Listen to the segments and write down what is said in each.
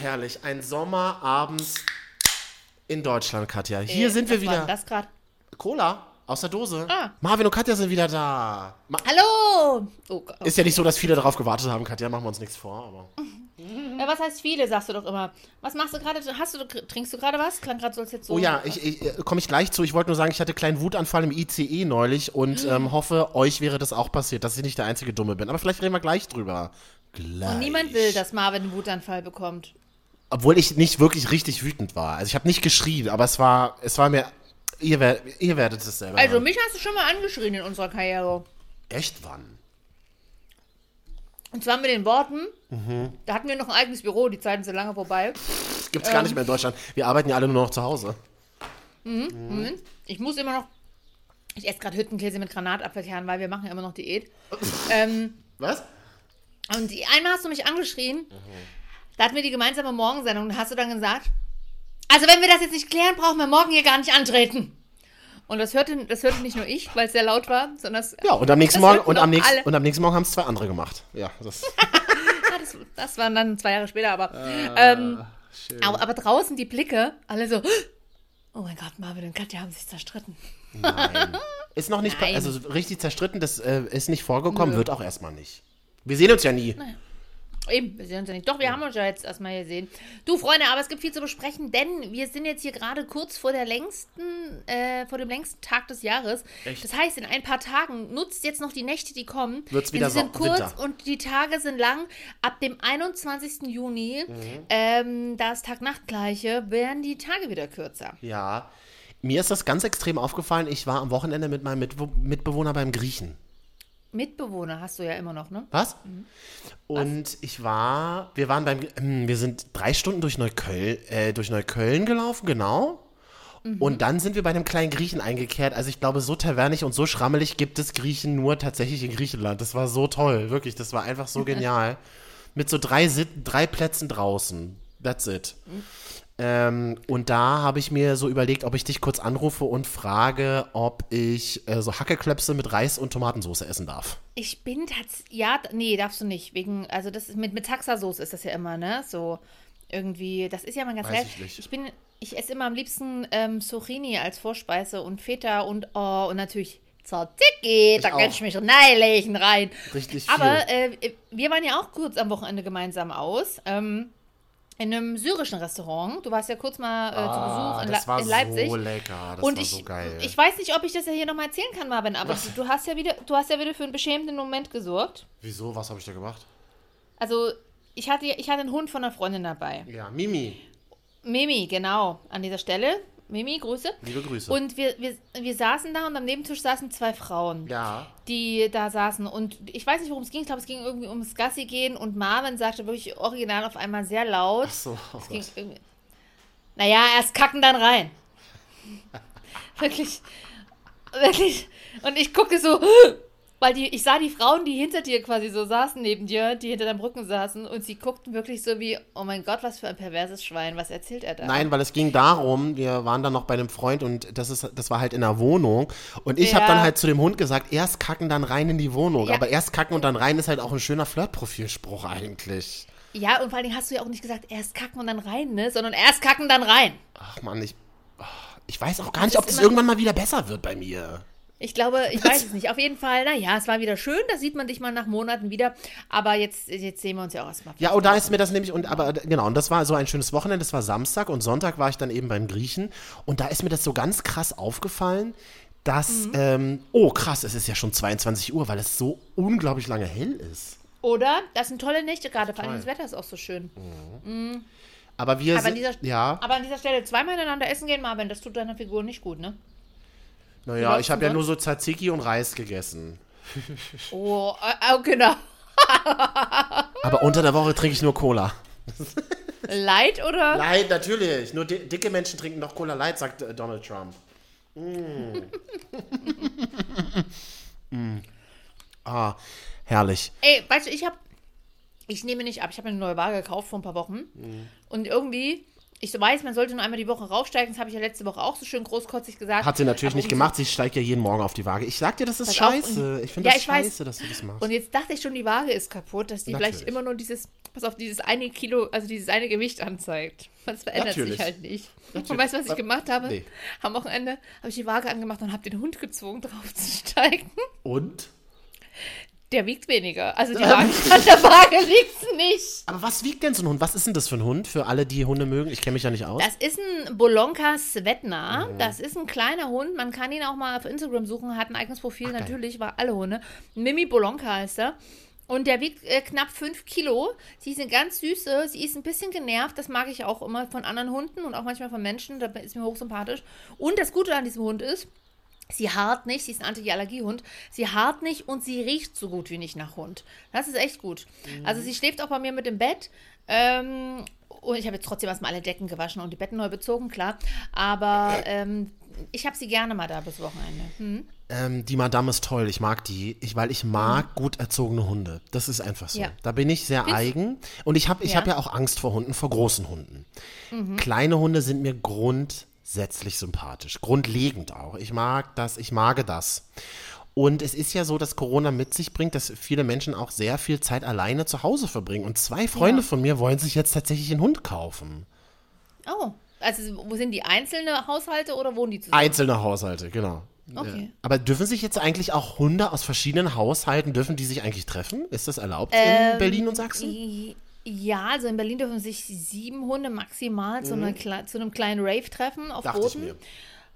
Herrlich. Ein Sommerabend in Deutschland, Katja. Hier Äh, sind wir wieder. Das gerade. Cola aus der Dose. Ah. Marvin und Katja sind wieder da. Ma Hallo! Oh, Gott. ist ja nicht so, dass viele darauf gewartet haben, Katja. Machen wir uns nichts vor. Aber ja, was heißt viele, sagst du doch immer. Was machst du gerade? Hast du, trinkst du gerade was? Klang gerade so, als jetzt so. oh ja, ich, ich, äh, komme ich gleich zu. Ich wollte nur sagen, ich hatte einen kleinen Wutanfall im ICE neulich und ähm, hoffe, euch wäre das auch passiert, dass ich nicht der einzige Dumme bin. Aber vielleicht reden wir gleich drüber. Gleich. Und niemand will, dass Marvin einen Wutanfall bekommt. Obwohl ich nicht wirklich richtig wütend war. Also ich habe nicht geschrien, aber es war, es war mir. Ihr, wer, ihr werdet es selber. Also, mich hast du schon mal angeschrien in unserer Karriere. Echt wann? Und zwar mit den Worten, Mhm. da hatten wir noch ein eigenes Büro, die Zeiten sind lange vorbei. Das gibt's gar nicht mehr in Deutschland. Wir arbeiten ja alle nur noch zu Hause. Moment. Ich muss immer noch. Ich esse gerade Hüttenkäse mit Granatapfelkern, weil wir machen ja immer noch Diät. ähm, Was? und die, einmal hast du mich angeschrien. Da hatten wir die gemeinsame Morgensendung. Da hast du dann gesagt, also wenn wir das jetzt nicht klären, brauchen wir morgen hier gar nicht antreten. Und das hörte, das hörte nicht nur ich, weil es sehr laut war, sondern das, Ja, und am nächsten Morgen, und am nächsten, und am nächsten Morgen haben es zwei andere gemacht. Ja, das. Ah, das, das waren dann zwei Jahre später, aber, ähm, aber, aber draußen die Blicke, alle so, oh mein Gott, Marvin und Katja haben sich zerstritten. Nein. Ist noch nicht, also so richtig zerstritten, das äh, ist nicht vorgekommen, wird auch erstmal nicht. Wir sehen uns ja nie. Eben, wir sehen uns ja nicht. Doch, wir haben uns ja jetzt erstmal gesehen. Du, Freunde, aber es gibt viel zu besprechen, denn wir sind jetzt hier gerade kurz vor der längsten, äh, vor dem längsten Tag des Jahres. Echt? Das heißt, in ein paar Tagen nutzt jetzt noch die Nächte, die kommen. Wird's denn wieder sie sind kurz Winter. und die Tage sind lang. Ab dem 21. Juni, Mhm. ähm, da ist Tag-Nacht-Gleiche, werden die Tage wieder kürzer. Ja. Mir ist das ganz extrem aufgefallen. Ich war am Wochenende mit meinem Mitbe Mitbewohner beim Griechen. Mitbewohner hast du ja immer noch, ne? Was? Und ich war, wir waren beim, ähm, wir sind drei Stunden durch Neukölln, äh, durch Neukölln gelaufen, genau. Und dann sind wir bei einem kleinen Griechen eingekehrt. Also ich glaube, so tavernig und so schrammelig gibt es Griechen nur tatsächlich in Griechenland. Das war so toll, wirklich. Das war einfach so genial. Mit so drei, Sit drei Plätzen draußen. That's it. Ähm, und da habe ich mir so überlegt, ob ich dich kurz anrufe und frage, ob ich äh, so Hackeklöpse mit Reis und Tomatensauce essen darf. Ich bin tatsächlich. Ja, nee, darfst du nicht. Wegen, also das ist mit, mit Taxasoße ist das ja immer, ne? So irgendwie. Das ist ja mal ganz geil. ich. Ich bin. Ich esse immer am liebsten ähm, Zucchini als Vorspeise und Feta und oh, und natürlich Tzatziki. Da kann ich mich reinlegen rein. Richtig viel. Aber äh, wir waren ja auch kurz am Wochenende gemeinsam aus. Ähm, in einem syrischen Restaurant. Du warst ja kurz mal äh, zu Besuch in, Ah, das war in Leipzig. so lecker. Das und war ich, so geil. ich weiß nicht, ob ich das ja hier nochmal erzählen kann, Marvin, aber du, du hast ja wieder, du hast ja wieder für einen beschämenden Moment gesorgt. Wieso? Was habe ich da gemacht? Also, ich hatte, ich hatte einen Hund von einer Freundin dabei. Ja, Mimi. Mimi, genau, an dieser Stelle. Mimi, Grüße. Liebe Grüße. Und wir, wir, wir saßen da und am Nebentisch saßen zwei Frauen, ja. die da saßen. Und ich weiß nicht, worum es ging. Ich glaube, es ging irgendwie ums Gassi gehen. Und Marvin sagte wirklich original auf einmal sehr laut. Ach so. Oh Es ging irgendwie, naja, erst kacken, dann rein. wirklich, wirklich. Und ich gucke so, weil die, ich sah die Frauen, die hinter dir quasi so saßen neben dir, die hinter deinem Rücken saßen, und sie guckten wirklich so wie, oh mein Gott, was für ein perverses Schwein, was erzählt er da? Nein, weil es ging darum, wir waren dann noch bei einem Freund und das ist, das war halt in der Wohnung. Und ich Ja. habe dann halt zu dem Hund gesagt, erst kacken, dann rein in die Wohnung. Ja. Aber erst kacken und dann rein ist halt auch ein schöner Flirtprofilspruch eigentlich. Ja, und vor allen Dingen hast du ja auch nicht gesagt, erst kacken und dann rein, ne? Sondern erst kacken, dann rein. Ach man, ich, ach, ich weiß auch gar nicht, ob das irgendwann mal wieder besser wird bei mir. Ich glaube, ich weiß es nicht. Auf jeden Fall, naja, es war wieder schön, da sieht man dich mal nach Monaten wieder. Aber jetzt, jetzt sehen wir uns ja auch erstmal. Ja, und da ist mir das nämlich, und aber genau, und das war so ein schönes Wochenende, das war Samstag und Sonntag war ich dann eben beim Griechen und da ist mir das so ganz krass aufgefallen, dass, Mhm. ähm, oh krass, es ist ja schon 22 Uhr, weil es so unglaublich lange hell ist. Oder? Das sind tolle Nächte gerade, vor allem das Wetter ist auch so schön. Aber wir Aber an, sind, dieser, ja, aber an dieser Stelle zweimal ineinander essen gehen, Marvin, das tut deiner Figur nicht gut, ne? Naja, ich habe ja nur so Tzatziki und Reis gegessen. Oh, oh genau. Aber unter der Woche trinke ich nur Cola. Light oder? Light, natürlich. Nur di dicke Menschen trinken doch Cola Light, sagt äh, Donald Trump. Mm. mm. Ah, herrlich. Ey, weißt du, ich habe, ich nehme nicht ab. Ich habe eine neue Waage gekauft vor ein paar Wochen. Mhm. Und irgendwie, ich weiß, man sollte nur einmal die Woche raufsteigen. Das habe ich ja letzte Woche auch so schön großkotzig gesagt. Hat sie natürlich Aber nicht gemacht. Sie steigt ja jeden Morgen auf die Waage. Ich sag dir, das ist auf, scheiße. und- ich finde Ja, das ich weiß. scheiße, dass du das machst. Und jetzt dachte ich schon, die Waage ist kaputt, dass die vielleicht Natürlich. immer nur dieses, pass auf, dieses eine Kilo, also dieses eine Gewicht anzeigt. Das verändert Natürlich. sich halt nicht. Natürlich. Und weißt du, was ich gemacht habe? Nee. Am Wochenende habe ich die Waage angemacht und habe den Hund gezwungen, draufzusteigen. Und? Der wiegt weniger. Also die Waage, an der Waage liegt nicht. Aber was wiegt denn so ein Hund? Was ist denn das für ein Hund? Für alle, die Hunde mögen. Ich kenne mich ja nicht aus. Das ist ein Bolonka Svetna. Mhm. Das ist ein kleiner Hund. Man kann ihn auch mal auf Instagram suchen. Hat ein eigenes Profil. geil. Natürlich war alle Hunde. Mimi Bolonka heißt er. Und der wiegt äh, knapp 5 Kilo. Sie ist eine ganz süße. Sie ist ein bisschen genervt. Das mag ich auch immer von anderen Hunden und auch manchmal von Menschen. Da ist mir hochsympathisch. Und das Gute an diesem Hund ist, Sie haart nicht, sie ist ein Anti-Allergie-Hund. Sie haart nicht und sie riecht so gut wie nicht nach Hund. Das ist echt gut. Also sie schläft auch bei mir mit im Bett. Ähm, und ich habe jetzt trotzdem erstmal alle Decken gewaschen und die Betten neu bezogen, klar. Aber ähm, ich habe sie gerne mal da bis Wochenende. Hm? Ähm, die Madame ist toll, ich mag die, ich, weil ich mag gut erzogene Hunde. Das ist einfach so. Mhm. Ja. Da bin ich sehr eigen. Und ich habe ich Ja. hab ja auch Angst vor Hunden, vor großen Hunden. Kleine Hunde sind mir grundsätzlich sympathisch. Grundlegend auch. Ich mag das, ich mag das. Und es ist ja so, dass Corona mit sich bringt, dass viele Menschen auch sehr viel Zeit alleine zu Hause verbringen. Und zwei Freunde Ja. von mir wollen sich jetzt tatsächlich einen Hund kaufen. Oh, also wo sind die einzelne Haushalte oder wohnen die zusammen? Einzelne Haushalte, genau. Okay. Ja. Aber dürfen sich jetzt eigentlich auch Hunde aus verschiedenen Haushalten, dürfen die sich eigentlich treffen? Ist das erlaubt in Berlin und Sachsen? Ja, also in Berlin dürfen sich sieben Hunde maximal zu, einer, Kle- zu einem kleinen Rave treffen auf Mhm. Dachte ich Booten. mir.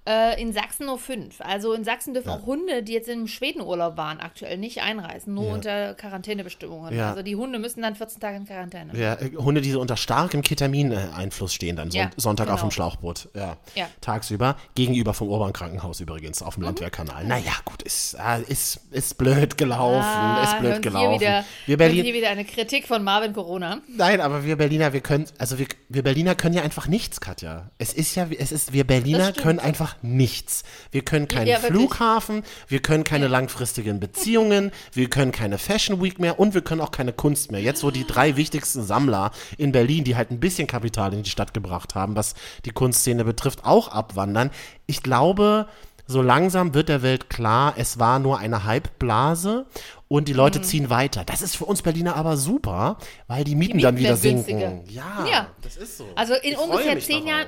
Äh, in Sachsen nur fünf. Also in Sachsen dürfen auch Hunde, die jetzt im Schwedenurlaub waren, aktuell nicht einreisen, nur Ja. unter Quarantänebestimmungen. Ja. Also die Hunde müssen dann 14 Tage in Quarantäne. Ja, äh, Hunde, die so unter starkem Ketamin-Einfluss stehen, dann Son Ja, Sonntag auf genau. dem Schlauchboot. Ja. Ja. Tagsüber. Gegenüber vom Urban-Krankenhaus übrigens, auf dem Mhm. Landwehrkanal. Naja, gut, ist, äh, ist, ist blöd gelaufen. Ah, ist blöd gelaufen. Hier wieder, wir Berlin, hier wieder eine Kritik von Marvin Corona. Nein, aber wir Berliner, wir können, also wir, wir Berliner können ja einfach nichts, Katja. Es ist ja, es ist, wir Berliner können einfach nichts. Wir können keinen Ja. Flughafen, wir können keine langfristigen Beziehungen, wir können keine Fashion Week mehr und wir können auch keine Kunst mehr. Jetzt, wo die drei wichtigsten Sammler in Berlin, die halt ein bisschen Kapital in die Stadt gebracht haben, was die Kunstszene betrifft, auch abwandern. Ich glaube, so langsam wird der Welt klar, es war nur eine Hypeblase und die Mhm. Leute ziehen weiter. Das ist für uns Berliner aber super, weil die Mieten, Mieten dann wieder sinken. Ja, Ja. das ist so. Also in Ich ungefähr zehn. Jahren,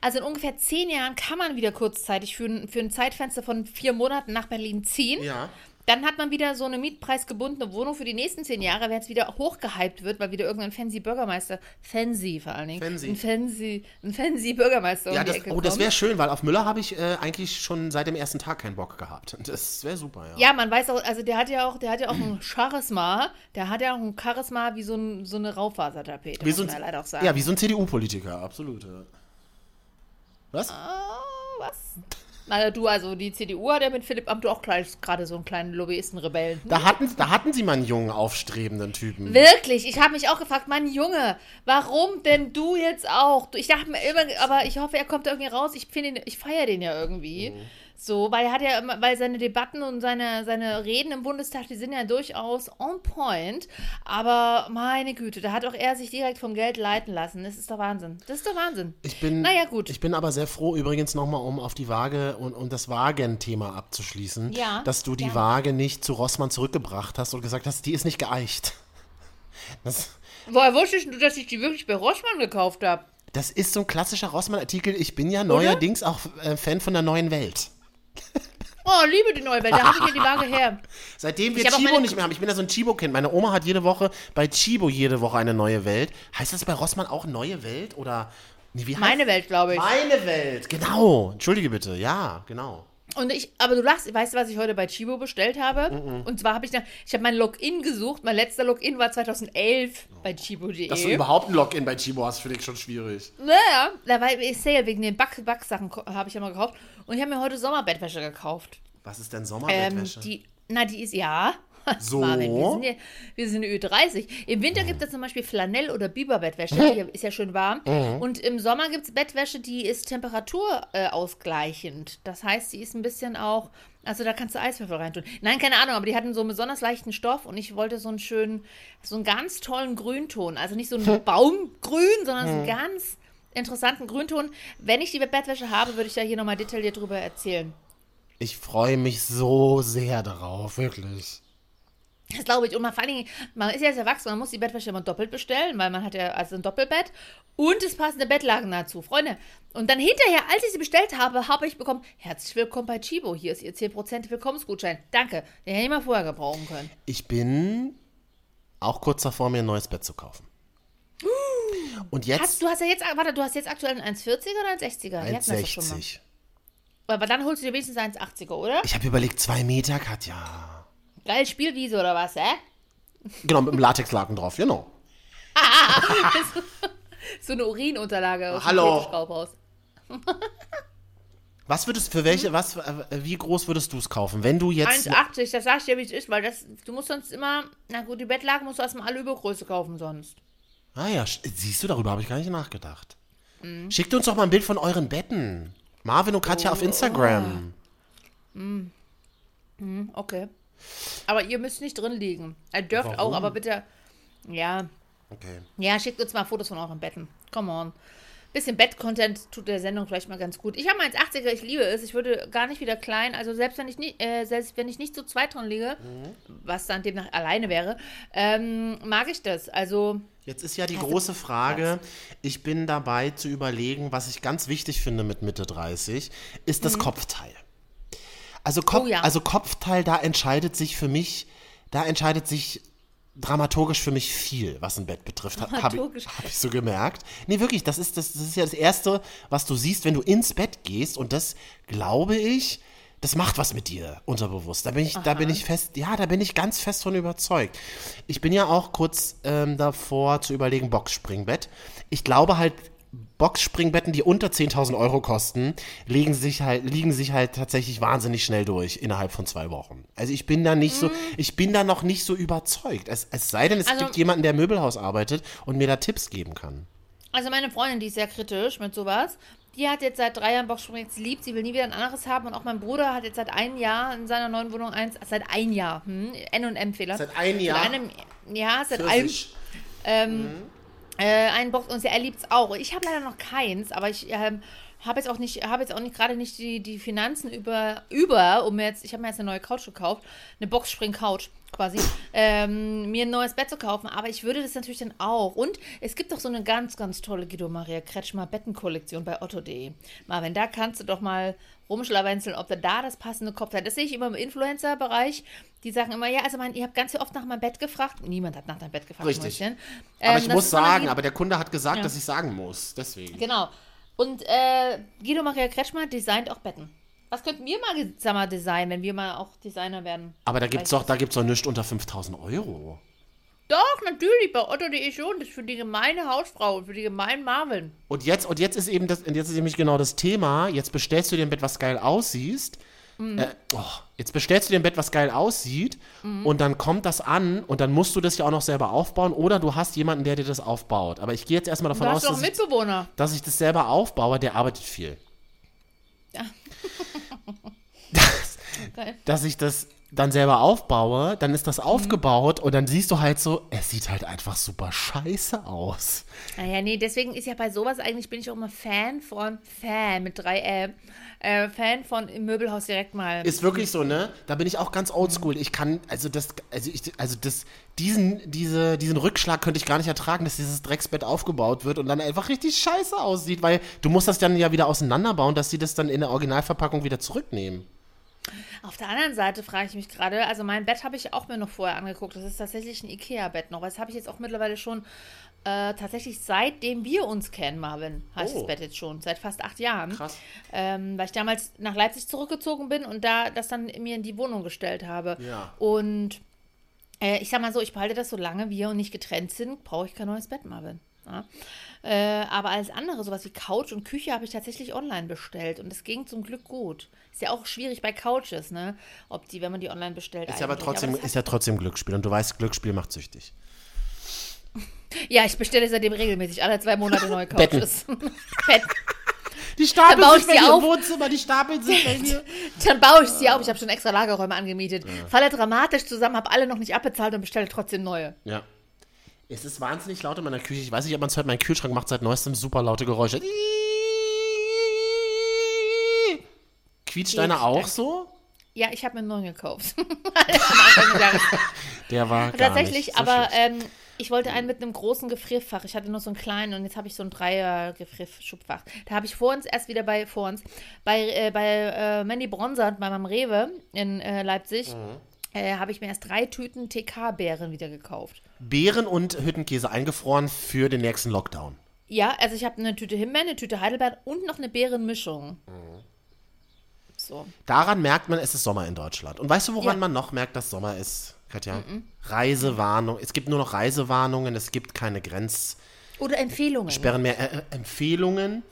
also in ungefähr zehn Jahren kann man wieder kurzzeitig für ein, für ein Zeitfenster von vier Monaten nach Berlin ziehen. Ja. Dann hat man wieder so eine mietpreisgebundene Wohnung für die nächsten zehn Jahre, wenn es wieder hochgehypt wird, weil wieder irgendein fancy Bürgermeister, fancy vor allen Dingen, Fancy. ein fancy, ein fancy Bürgermeister Ja, um die das, Ecke oh, das wäre schön, weil auf Müller habe ich äh, eigentlich schon seit dem ersten Tag keinen Bock gehabt. Das wäre super, ja. Ja, man weiß auch, also der hat ja auch, der hat ja auch ein Charisma, der hat ja auch ein Charisma wie so, ein, so eine Raufasertapete, Wie muss so man ja leider auch sagen. ja, wie so ein CDU-Politiker, absolut. Ja. Was? Oh, was? Na, du, also die CDU hat ja mit Philipp Amthor auch gerade so einen kleinen Lobbyisten-Rebellen. Da hatten, da hatten sie mal einen jungen, aufstrebenden Typen. Wirklich, ich habe mich auch gefragt, Mann, Junge, warum denn du jetzt auch? Ich dachte mir immer, aber ich hoffe, er kommt da irgendwie raus. Ich ihn, ich feiere den ja irgendwie. Mhm. So, weil er hat ja immer, weil seine Debatten und seine, seine Reden im Bundestag, die sind ja durchaus on point. Aber meine Güte, da hat auch er sich direkt vom Geld leiten lassen. Das ist doch Wahnsinn. Das ist doch Wahnsinn. Ich bin, Naja, gut. Ich bin aber sehr froh, übrigens nochmal, um auf die Waage und um das Wagen-Thema abzuschließen, Ja, dass du die gerne. Waage nicht zu Rossmann zurückgebracht hast und gesagt hast, die ist nicht geeicht. Das, Woher wusstest du, dass ich die wirklich bei Roschmann gekauft habe? das ist so ein klassischer Rossmann-Artikel. Ich bin ja neuerdings auch äh, Fan von der neuen Welt. Oh, liebe die neue Welt, da habe ich ja die Waage her. Seitdem wir Ich Chibo nicht mehr haben, ich bin ja so ein Chibo-Kind. Meine Oma hat jede Woche bei Chibo jede Woche eine neue Welt. Heißt das bei Rossmann auch neue Welt oder nee, wie heißt Meine Welt, glaube ich. Meine Welt, genau. Entschuldige bitte, ja, genau. Und ich, aber du lachst, weißt du, was ich heute bei Chibo bestellt habe? Und zwar habe ich da, ich habe mein Login gesucht. Mein letzter Login war 2011 bei chibo.de. Dass du überhaupt ein Login bei Chibo hast, finde ich schon schwierig. Naja, da war Sale wegen den Back Backsachen habe ich ja mal gekauft. Und ich habe mir heute Sommerbettwäsche gekauft. Was ist denn Ähm, Sommerbettwäsche? die, na, die ist, ja, So. Marvin, wir sind, ja, wir sind Ü30. Im Winter gibt es zum Beispiel Flanell- oder Biberbettwäsche. Die ist ja schön warm. Mhm. Und im Sommer gibt es Bettwäsche, die ist temperatur äh, ausgleichend. Das heißt, die ist ein bisschen auch. Also da kannst du Eiswürfel reintun. Nein, keine Ahnung, aber die hatten so einen besonders leichten Stoff und ich wollte so einen schönen, so einen ganz tollen Grünton. Also nicht so einen Baumgrün, sondern so einen ganz interessanten Grünton. Wenn ich die Bettwäsche habe, würde ich da hier nochmal detailliert drüber erzählen. Ich freue mich so sehr darauf, wirklich. Das glaube ich. Und man, vor allen Dingen, man ist ja jetzt erwachsen, man muss die Bettwäsche immer doppelt bestellen, weil man hat ja also ein Doppelbett und es passende Bettlagen dazu. Freunde, und dann hinterher, als ich sie bestellt habe, habe ich bekommen, herzlich willkommen bei Chibo, hier ist Ihr 10% Willkommensgutschein. Danke, den hätte ich mal vorher gebrauchen können. Ich bin auch kurz davor, mir ein neues Bett zu kaufen. Und jetzt Hast, du hast ja jetzt, warte, du hast jetzt aktuell ein 1,40er oder ein 60er? Wir hatten das doch schon mal. 1,60. Aber dann holst du dir wenigstens ein 1,80er, oder? Ich habe überlegt, zwei Meter, Katja. Geil Spielwiese oder was, hä? Genau, mit dem Latexlaken drauf, genau. So eine Urinunterlage aus Hallo. dem Fetischkaufhaus. Was würdest für welche, was, äh, wie groß würdest du es kaufen, wenn du jetzt. 1,80, das sag ich dir, wie es ist, weil das, du musst sonst immer, na gut, die Bettlaken musst du erstmal alle Übergröße kaufen sonst. Ah ja, siehst du, darüber habe ich gar nicht nachgedacht. Mhm. Schickt uns doch mal ein Bild von euren Betten. Marvin und Katja Oh. auf Instagram. Okay. Aber ihr müsst nicht drin liegen. Ihr dürft Warum? auch, aber bitte, ja, Okay. ja, schickt uns mal Fotos von euren Betten. Come on. Bisschen Bett-Content tut der Sendung vielleicht mal ganz gut. Ich habe meins 80er, ich liebe es. Ich würde gar nicht wieder klein. Also selbst wenn ich nicht, äh, selbst wenn ich nicht so zweit drin liege, was dann demnach alleine wäre, ähm, mag ich das. Also Jetzt ist ja die du große Frage, ich bin dabei zu überlegen, was ich ganz wichtig finde mit Mitte 30, ist das Kopfteil. Also, Kopf, Mhm. Oh ja. also Kopfteil, da entscheidet sich für mich, da entscheidet sich dramaturgisch für mich viel, was ein Bett betrifft. Habe hab Dramaturgisch. ich, hab ich so gemerkt. Nee, wirklich, das ist, das, das ist ja das Erste, was du siehst, wenn du ins Bett gehst. Und das, glaube ich, das macht was mit dir unterbewusst. Da bin ich, da bin ich fest, ja, da bin ich ganz fest von überzeugt. Ich bin ja auch kurz ähm, davor zu überlegen, Boxspringbett. Ich glaube halt, Boxspringbetten, die unter 10.000 Euro kosten, liegen sich halt, liegen sich halt tatsächlich wahnsinnig schnell durch innerhalb von zwei Wochen. Also ich bin da nicht so, ich bin da noch nicht so überzeugt. Es, es sei denn, es Mhm. Also- gibt jemanden, der im Möbelhaus arbeitet und mir da Tipps geben kann. Also meine Freundin, die ist sehr kritisch mit sowas. Die hat jetzt seit drei Jahren Boxspringen jetzt liebt, sie will nie wieder ein anderes haben. Und auch mein Bruder hat jetzt seit einem Jahr in seiner neuen Wohnung eins, seit ein Jahr, hm, N&M-Fehler. Seit einem Jahr? Seit einem, ja, seit einem, Pfirsich. Äh, einen Box und er liebt es auch. Ich habe leider noch keins, aber ich ähm, habe jetzt auch nicht, habe jetzt auch nicht gerade nicht die, die Finanzen über, über, um jetzt, ich habe mir jetzt eine neue Couch gekauft, eine Boxspring-Couch quasi, ähm, mir ein neues Bett zu kaufen, aber ich würde das natürlich dann auch. Und es gibt doch so eine ganz, ganz tolle Guido Maria Kretschmer Bettenkollektion bei otto.de. Marvin, da kannst du doch mal rumschlawenzeln, ob du da das passende Kopf hat. Das sehe ich immer im Influencer-Bereich. Die sagen immer, ja, also mein, ihr habt ganz oft nach meinem Bett gefragt. Niemand hat nach deinem Bett gefragt. Richtig. Mäuschen. Aber Ähm, ich muss sagen, aber der Kunde hat gesagt, Ja. dass ich sagen muss. Deswegen. Genau. Und äh, Guido Maria Kretschmer designt auch Betten. Was könnten wir mal, mal designen, wenn wir mal auch Designer werden? Aber da gibt's doch, da gibt's doch nichts unter 5000 Euro. Doch, natürlich, bei Otto.de schon. Das ist für die gemeine Hausfrau und für die gemeinen Marvin. Und jetzt, und jetzt ist eben das, und jetzt ist nämlich genau das Thema. Jetzt bestellst du dir ein Bett, was geil aussieht. Mhm. Äh, oh, jetzt bestellst du dir ein Bett, was geil aussieht. Mhm. Und dann kommt das an und dann musst du das ja auch noch selber aufbauen. Oder du hast jemanden, der dir das aufbaut. Aber ich gehe jetzt erstmal davon aus, dass ich, dass ich das selber aufbaue. Der arbeitet viel. Ja. Geil. dass ich das dann selber aufbaue, dann ist das Mhm. aufgebaut und dann siehst du halt so, es sieht halt einfach super scheiße aus. Naja, nee, deswegen ist ja bei sowas eigentlich, bin ich auch immer Fan von, Fan mit drei Ä, äh, Fan von im Möbelhaus direkt mal. Ist wirklich so, ne? Da bin ich auch ganz oldschool. Ich kann, also das, also ich, also das, diesen, diese, diesen Rückschlag könnte ich gar nicht ertragen, dass dieses Drecksbett aufgebaut wird und dann einfach richtig scheiße aussieht, weil du musst das dann ja wieder auseinanderbauen, dass sie das dann in der Originalverpackung wieder zurücknehmen. Auf der anderen Seite frage ich mich gerade, also mein Bett habe ich auch mir noch vorher angeguckt. Das ist tatsächlich ein Ikea-Bett noch. Das habe ich jetzt auch mittlerweile schon äh, tatsächlich seitdem wir uns kennen, Marvin, heißt Oh. das Bett jetzt schon, seit fast acht Jahren. Krass. Ähm, weil ich damals nach Leipzig zurückgezogen bin und da das dann mir in die Wohnung gestellt habe. Ja. Und äh, ich sag mal so, ich behalte das so lange wir und nicht getrennt sind, brauche ich kein neues Bett, Marvin. Ja. Äh, aber alles andere, sowas wie Couch und Küche, habe ich tatsächlich online bestellt. Und es ging zum Glück gut. Ist ja auch schwierig bei Couches, ne? Ob die, wenn man die online bestellt. Ist ja aber trotzdem, hat- ist ja trotzdem Glücksspiel und du weißt, Glücksspiel macht süchtig. Ja, ich bestelle seitdem regelmäßig alle zwei Monate neue Betten. Couches. Bett. Die stapeln Dann baue ich sich bei sie im auf. Wohnzimmer, die stapeln sich bei dir. Dann baue ich sie auf. Ich habe schon extra Lagerräume angemietet. Falle dramatisch zusammen, habe alle noch nicht abbezahlt und bestelle trotzdem neue. Ja. Es ist wahnsinnig laut in meiner Küche. Ich weiß nicht, ob man es hört. Mein Kühlschrank macht seit neuestem super laute Geräusche. Quietscht deiner auch so? Ja, ich habe mir einen neuen gekauft. Der war gar Tatsächlich, nicht so aber ähm, ich wollte einen mit einem großen Gefrierfach. Ich hatte nur so einen kleinen und jetzt habe ich so ein Dreier-Gefrierschubfach. Da habe ich vor uns erst wieder bei vor uns bei, äh, bei äh, Mandy Bronzer bei meinem Rewe in äh, Leipzig. Mhm. Äh, habe ich mir erst drei Tüten TK-Beeren wieder gekauft. Beeren und Hüttenkäse eingefroren für den nächsten Lockdown. Ja, also ich habe eine Tüte Himbeeren, eine Tüte Heidelbeeren und noch eine Beerenmischung. Mhm. So. Daran merkt man, es ist Sommer in Deutschland. Und weißt du, woran Ja. man noch merkt, dass Sommer ist, Katja? Reisewarnung. Es gibt nur noch Reisewarnungen, es gibt keine Grenzsperren Oder Empfehlungen. mehr, äh, äh, Empfehlungen.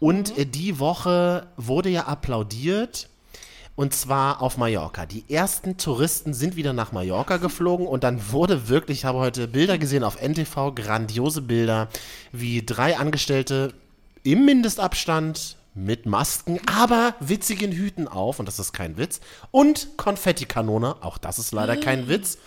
Und äh, die Woche wurde ja applaudiert. Und zwar auf Mallorca. Die ersten Touristen sind wieder nach Mallorca geflogen und dann wurde wirklich, ich habe heute Bilder gesehen auf NTV, grandiose Bilder, wie drei Angestellte im Mindestabstand mit Masken, aber witzigen Hüten auf, und das ist kein Witz, und Konfettikanone, auch das ist leider kein Witz,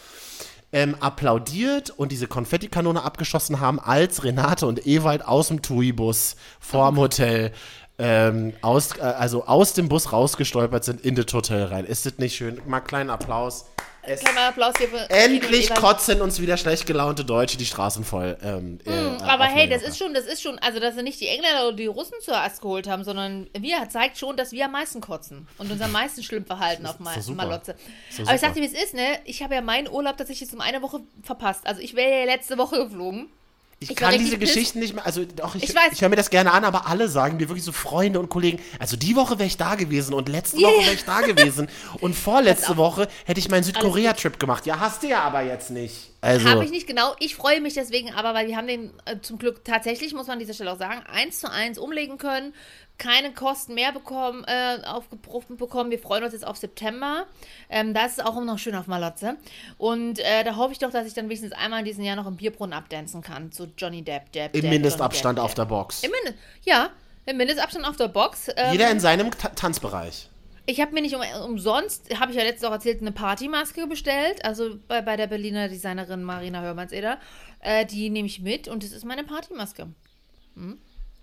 ähm, applaudiert und diese Konfettikanone abgeschossen haben, als Renate und Ewald aus dem TUI-Bus vorm Hotel ähm, aus, äh, also aus dem Bus rausgestolpert sind in das Hotel rein. Ist das nicht schön? Mal kleinen Applaus. Es Kleiner Applaus hier für endlich kotzen uns wieder schlecht gelaunte Deutsche die Straßen voll. Ähm, äh, Hm, Aber hey, das ist schon, das ist schon, also dass sie nicht die Engländer oder die Russen zur Ast geholt haben, sondern wir zeigt schon, dass wir am meisten kotzen und uns am meisten schlimm verhalten auf Ma super. Malotze. Aber ich sag dir, wie es ist, ne? Ich habe ja meinen Urlaub tatsächlich um eine Woche verpasst. Also ich wäre ja letzte Woche geflogen. Ich, Ich kann diese Geschichten nicht mehr, also doch, ich, Ich ich höre mir das gerne an, aber alle sagen mir wirklich so Freunde und Kollegen, also die Woche wäre ich da gewesen und letzte Ja, Woche wäre ich da gewesen. Und vorletzte Woche hätte ich meinen Südkorea-Trip gemacht. Ja, hast du ja aber jetzt nicht. Also, Habe ich nicht genau. Ich freue mich deswegen aber, weil wir haben den äh, zum Glück tatsächlich, muss man an dieser Stelle auch sagen, eins zu eins umlegen können. Keine Kosten mehr bekommen, äh, aufgebrochen bekommen. Wir freuen uns jetzt auf September. Ähm, da ist es auch immer noch schön auf Malotze. Und äh, da hoffe ich doch, dass ich dann wenigstens einmal in diesem Jahr noch im Bierbrunnen abdancen kann. Zu Johnny Depp, Depp, im Depp, Mindestabstand Johnny auf Depp, der Box. Depp. Im Mindest, ja, im Mindestabstand auf der Box. Ähm, Jeder in seinem Ta Tanzbereich. Ich habe mir nicht um, umsonst, habe ich ja letztes auch erzählt, eine Partymaske bestellt. Also bei, bei der Berliner Designerin Marina Hörmannseder. Äh, die nehme ich mit und das ist meine Partymaske. Hm?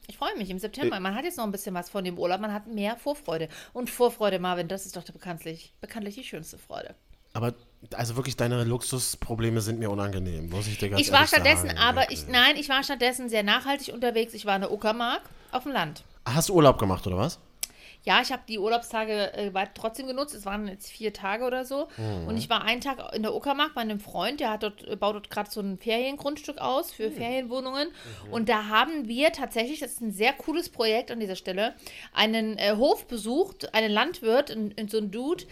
Ich freue mich im September. Man hat jetzt noch ein bisschen was von dem Urlaub. Man hat mehr Vorfreude. Und Vorfreude, Marvin, das ist doch bekanntlich, bekanntlich die schönste Freude. Aber also wirklich, deine Luxusprobleme sind mir unangenehm, muss ich dir ganz Ich war stattdessen, sagen. aber Wirklich. ich, nein, ich war stattdessen sehr nachhaltig unterwegs. Ich war in der Uckermark auf dem Land. Hast du Urlaub gemacht, oder was? Ja, ich habe die Urlaubstage äh, weit trotzdem genutzt. Es waren jetzt vier Tage oder so. Und ich war einen Tag in der Uckermark bei einem Freund, der hat dort, äh, baut dort gerade so ein Feriengrundstück aus für Ferienwohnungen. Und da haben wir tatsächlich, das ist ein sehr cooles Projekt an dieser Stelle, einen äh, Hof besucht, einen Landwirt, in, in so ein Dude,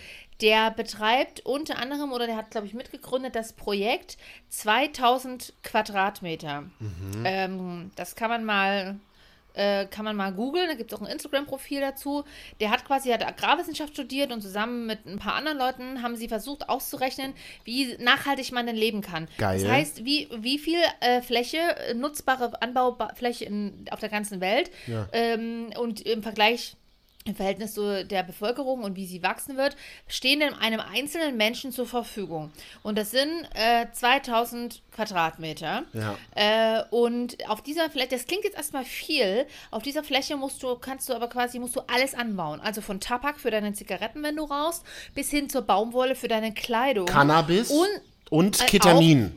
der betreibt unter anderem, oder der hat, glaube ich, mitgegründet, das Projekt 2000 Quadratmeter. Ähm, das kann man mal äh, kann man mal googeln, da gibt es auch ein Instagram-Profil dazu. Der hat quasi hat Agrarwissenschaft studiert und zusammen mit ein paar anderen Leuten haben sie versucht auszurechnen, wie nachhaltig man denn leben kann. Geil. Das heißt, wie, wie viel äh, Fläche, nutzbare Anbaufläche in, auf der ganzen Welt Ja. ähm, und im Vergleich im Verhältnis zu der Bevölkerung und wie sie wachsen wird, stehen einem einzelnen Menschen zur Verfügung. Und das sind äh, 2000 Quadratmeter. Ja. Äh, und auf dieser Fläche, das klingt jetzt erstmal viel, auf dieser Fläche musst du, kannst du aber quasi, musst du alles anbauen. Also von Tabak für deine Zigaretten, wenn du rauchst, bis hin zur Baumwolle für deine Kleidung. Cannabis Und und äh, Ketamin.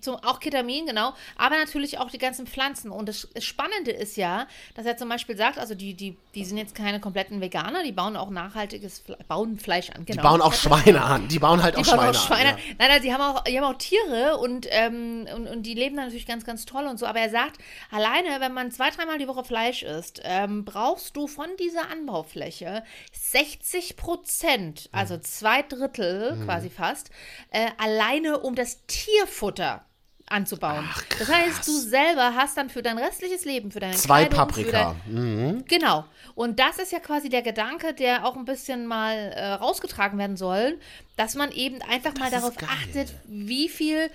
Zum, auch Ketamin, genau, aber natürlich auch die ganzen Pflanzen. Und das Spannende ist ja, dass er zum Beispiel sagt, also die, die, die sind jetzt keine kompletten Veganer, die bauen auch nachhaltiges Fle bauen Fleisch an. Die Genau. bauen auch Schweine an. Die bauen halt Die auch bauen Schweine, auch Schweine. an. Ja. Nein, nein, die haben auch, die haben auch Tiere und, ähm, und, und die leben da natürlich ganz, ganz toll und so. Aber er sagt, alleine, wenn man zwei, dreimal die Woche Fleisch isst, ähm, brauchst du von dieser Anbaufläche 60 Prozent, also zwei Drittel quasi fast, äh, alleine um das Tierfutter anzubauen. das heißt, du selber hast dann für dein restliches Leben, für deine Zwei Kleidung, Paprika. dein, Mhm. Genau. Und das ist ja quasi der Gedanke, der auch ein bisschen mal äh, rausgetragen werden soll, dass man eben einfach mal ist darauf geil. achtet, wie viel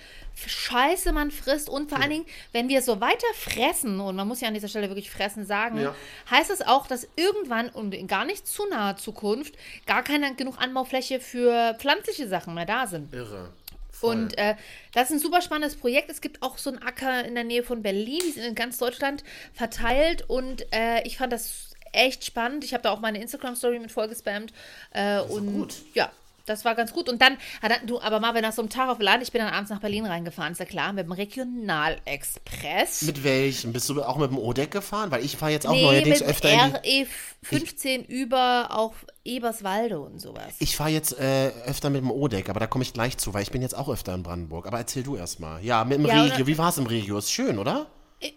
Scheiße man frisst und vor allen Dingen, wenn wir so weiter fressen, und man muss ja an dieser Stelle wirklich fressen sagen, Ja. heißt es auch, dass irgendwann und in gar nicht zu naher Zukunft gar keine genug Anbaufläche für pflanzliche Sachen mehr da sind. Irre. Und äh, das ist ein super spannendes Projekt. Es gibt auch so einen Acker in der Nähe von Berlin, die sind in ganz Deutschland verteilt und äh, ich fand das echt spannend. Ich habe da auch meine Instagram-Story mit vollgespammt. Äh, und ja, das war ganz gut. Und dann, ah, du, aber Marvin, nach so einem Tag auf Land, ich bin dann abends nach Berlin reingefahren, ist ja klar, mit dem Regionalexpress. Mit welchem? Bist du auch mit dem Odeck gefahren? Weil ich fahre jetzt auch nee, neuerdings mit öfter in die, RE15 über auf Eberswalde und sowas. Ich fahre jetzt äh, öfter mit dem Odeck, aber da komme ich gleich zu, weil ich bin jetzt auch öfter in Brandenburg. Aber erzähl du erst mal. Ja, mit dem Ja, Regio. Wie war es im Regio? Ist schön, oder?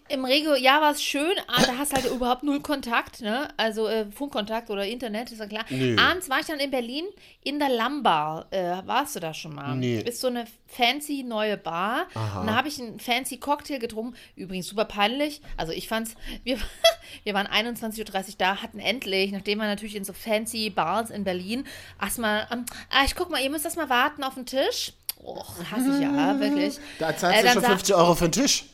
Im Regio, ja, war es schön, aber da hast halt überhaupt null Kontakt, ne? Also äh, Funkkontakt oder Internet, ist ja klar. Nö. Abends war ich dann in Berlin in der Lambar. Äh, warst du da schon mal? Nee. Ist so eine fancy neue Bar. Und da habe ich einen fancy Cocktail getrunken. Übrigens super peinlich. Also ich fand's, wir, wir waren 21.30 Uhr da, hatten endlich, nachdem wir natürlich in so fancy Bars in Berlin, erstmal, ähm, ah, ich guck mal, ihr müsst erstmal warten auf den Tisch. Och, hasse ich ja, wirklich. Da zahlst Äh, du schon sa- 50 Euro für den Tisch.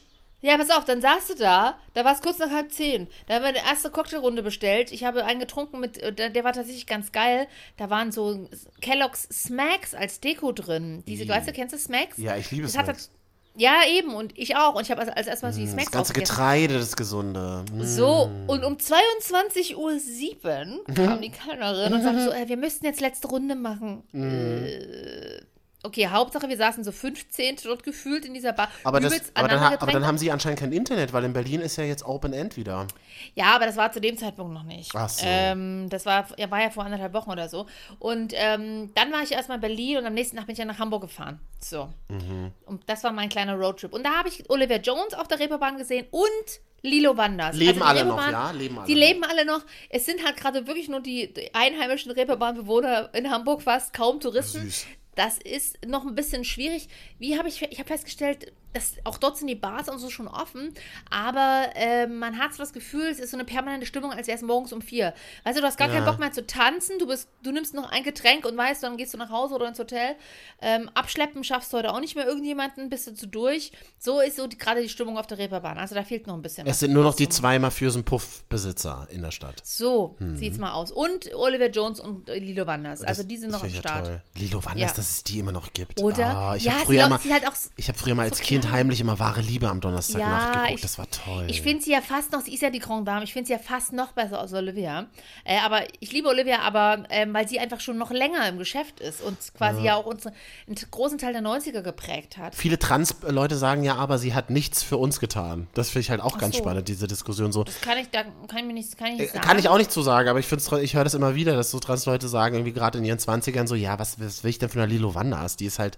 Ja, pass auf, dann saßt du da, da war es kurz nach halb zehn. Da haben wir eine erste Cocktailrunde bestellt. Ich habe einen getrunken mit, äh, der, der war tatsächlich ganz geil. Da waren so Kellogg's Smacks als Deko drin. Diese, weißt du, kennst du Smacks? Ja, ich liebe Das Smacks. Ja, eben. Und ich auch. Und ich habe als, als erstmal die Smacks Das ganze aufgegessen. Getreide, das Gesunde. Mm. So, und um 22.07 Uhr kam die Kellnerin und sagte so, äh, wir müssten jetzt letzte Runde machen. Äh, okay, Hauptsache, wir saßen so 15 dort gefühlt in dieser Bar. Aber, das, aber, dann, aber dann haben sie anscheinend kein Internet, weil in Berlin ist ja jetzt Open End wieder. Ja, aber das war zu dem Zeitpunkt noch nicht. Ach so. Ähm, das war, ja, war ja vor anderthalb Wochen oder so. Und ähm, dann war ich erstmal in Berlin und am nächsten Tag bin ich ja nach Hamburg gefahren. So. Mhm. Und das war mein kleiner Roadtrip. Und da habe ich Olivia Jones auf der Reeperbahn gesehen und Lilo Wanders. Leben die alle noch, ja? Leben alle die noch. leben alle noch. Es sind halt gerade wirklich nur die, die einheimischen Reeperbahn-Bewohner in Hamburg fast, kaum Touristen. Süß. Das ist noch ein bisschen schwierig. Wie habe ich, ich habe festgestellt, dass auch dort sind die Bars und so schon offen, aber äh, man hat so das Gefühl, es ist so eine permanente Stimmung, als wäre es morgens um vier. Weißt du, du hast gar keinen Ja. Bock mehr zu tanzen, du bist, du nimmst noch ein Getränk und weißt, dann gehst du nach Hause oder ins Hotel. Ähm, abschleppen schaffst du heute auch nicht mehr irgendjemanden, bist du zu durch. So ist so gerade die Stimmung auf der Reeperbahn. Also da fehlt noch ein bisschen. Es sind nur noch die zwei mafiösen Puffbesitzer in der Stadt. So sieht's mal aus. Und Oliver Jones und äh, Lilo Wanders. Also die sind noch am Das Start. toll. Lilo Wanders, Ja. dass es die immer noch gibt. Oder? Ah, ich Ja, habe früher, mal, halt auch s- ich hab früher mal als so Kind heimlich immer wahre Liebe am Donnerstag Ja, nachgeguckt. ich- das war toll. Ich finde sie ja fast noch, sie ist ja die Grand Dame, ich finde sie ja fast noch besser als Olivia. Äh, aber ich liebe Olivia, aber ähm, weil sie einfach schon noch länger im Geschäft ist und quasi ja, auch unsere, einen großen Teil der 90er geprägt hat. Viele Trans-Leute sagen ja, aber sie hat nichts für uns getan. Das finde ich halt auch ganz so. spannend, diese Diskussion so. Das kann ich, da kann ich mir nicht, kann ich nicht sagen. Äh, Kann ich auch nicht so sagen, aber ich finde ich höre das immer wieder, dass so Trans-Leute sagen, irgendwie gerade in ihren 20ern so, ja, was, was will ich denn für eine Lilo Wanders? Die ist halt,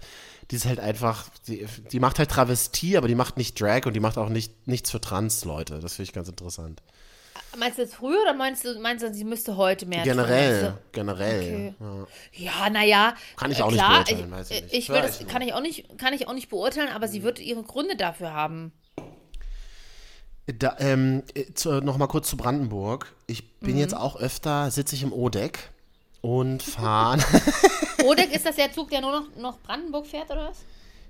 die ist halt einfach, die, die macht halt Travestie, aber die macht nicht Drag und die macht auch nicht, nichts für Trans-Leute. Das finde ich ganz interessant. Meinst du jetzt früher oder meinst du, meinst du, sie müsste heute mehr tun? Generell, Also, generell. Okay. Ja, naja. Kann ich auch nicht klar, beurteilen, weiß ich ich, nicht. ich will das, kann ich auch nicht, kann ich auch nicht beurteilen, aber sie wird ihre Gründe dafür haben. Da, ähm, äh, zu, noch mal kurz zu Brandenburg. Ich bin Mhm. jetzt auch öfter, sitze ich im O-Deck und fahre. Odeck ist das der Zug, der nur noch, noch Brandenburg fährt, oder was?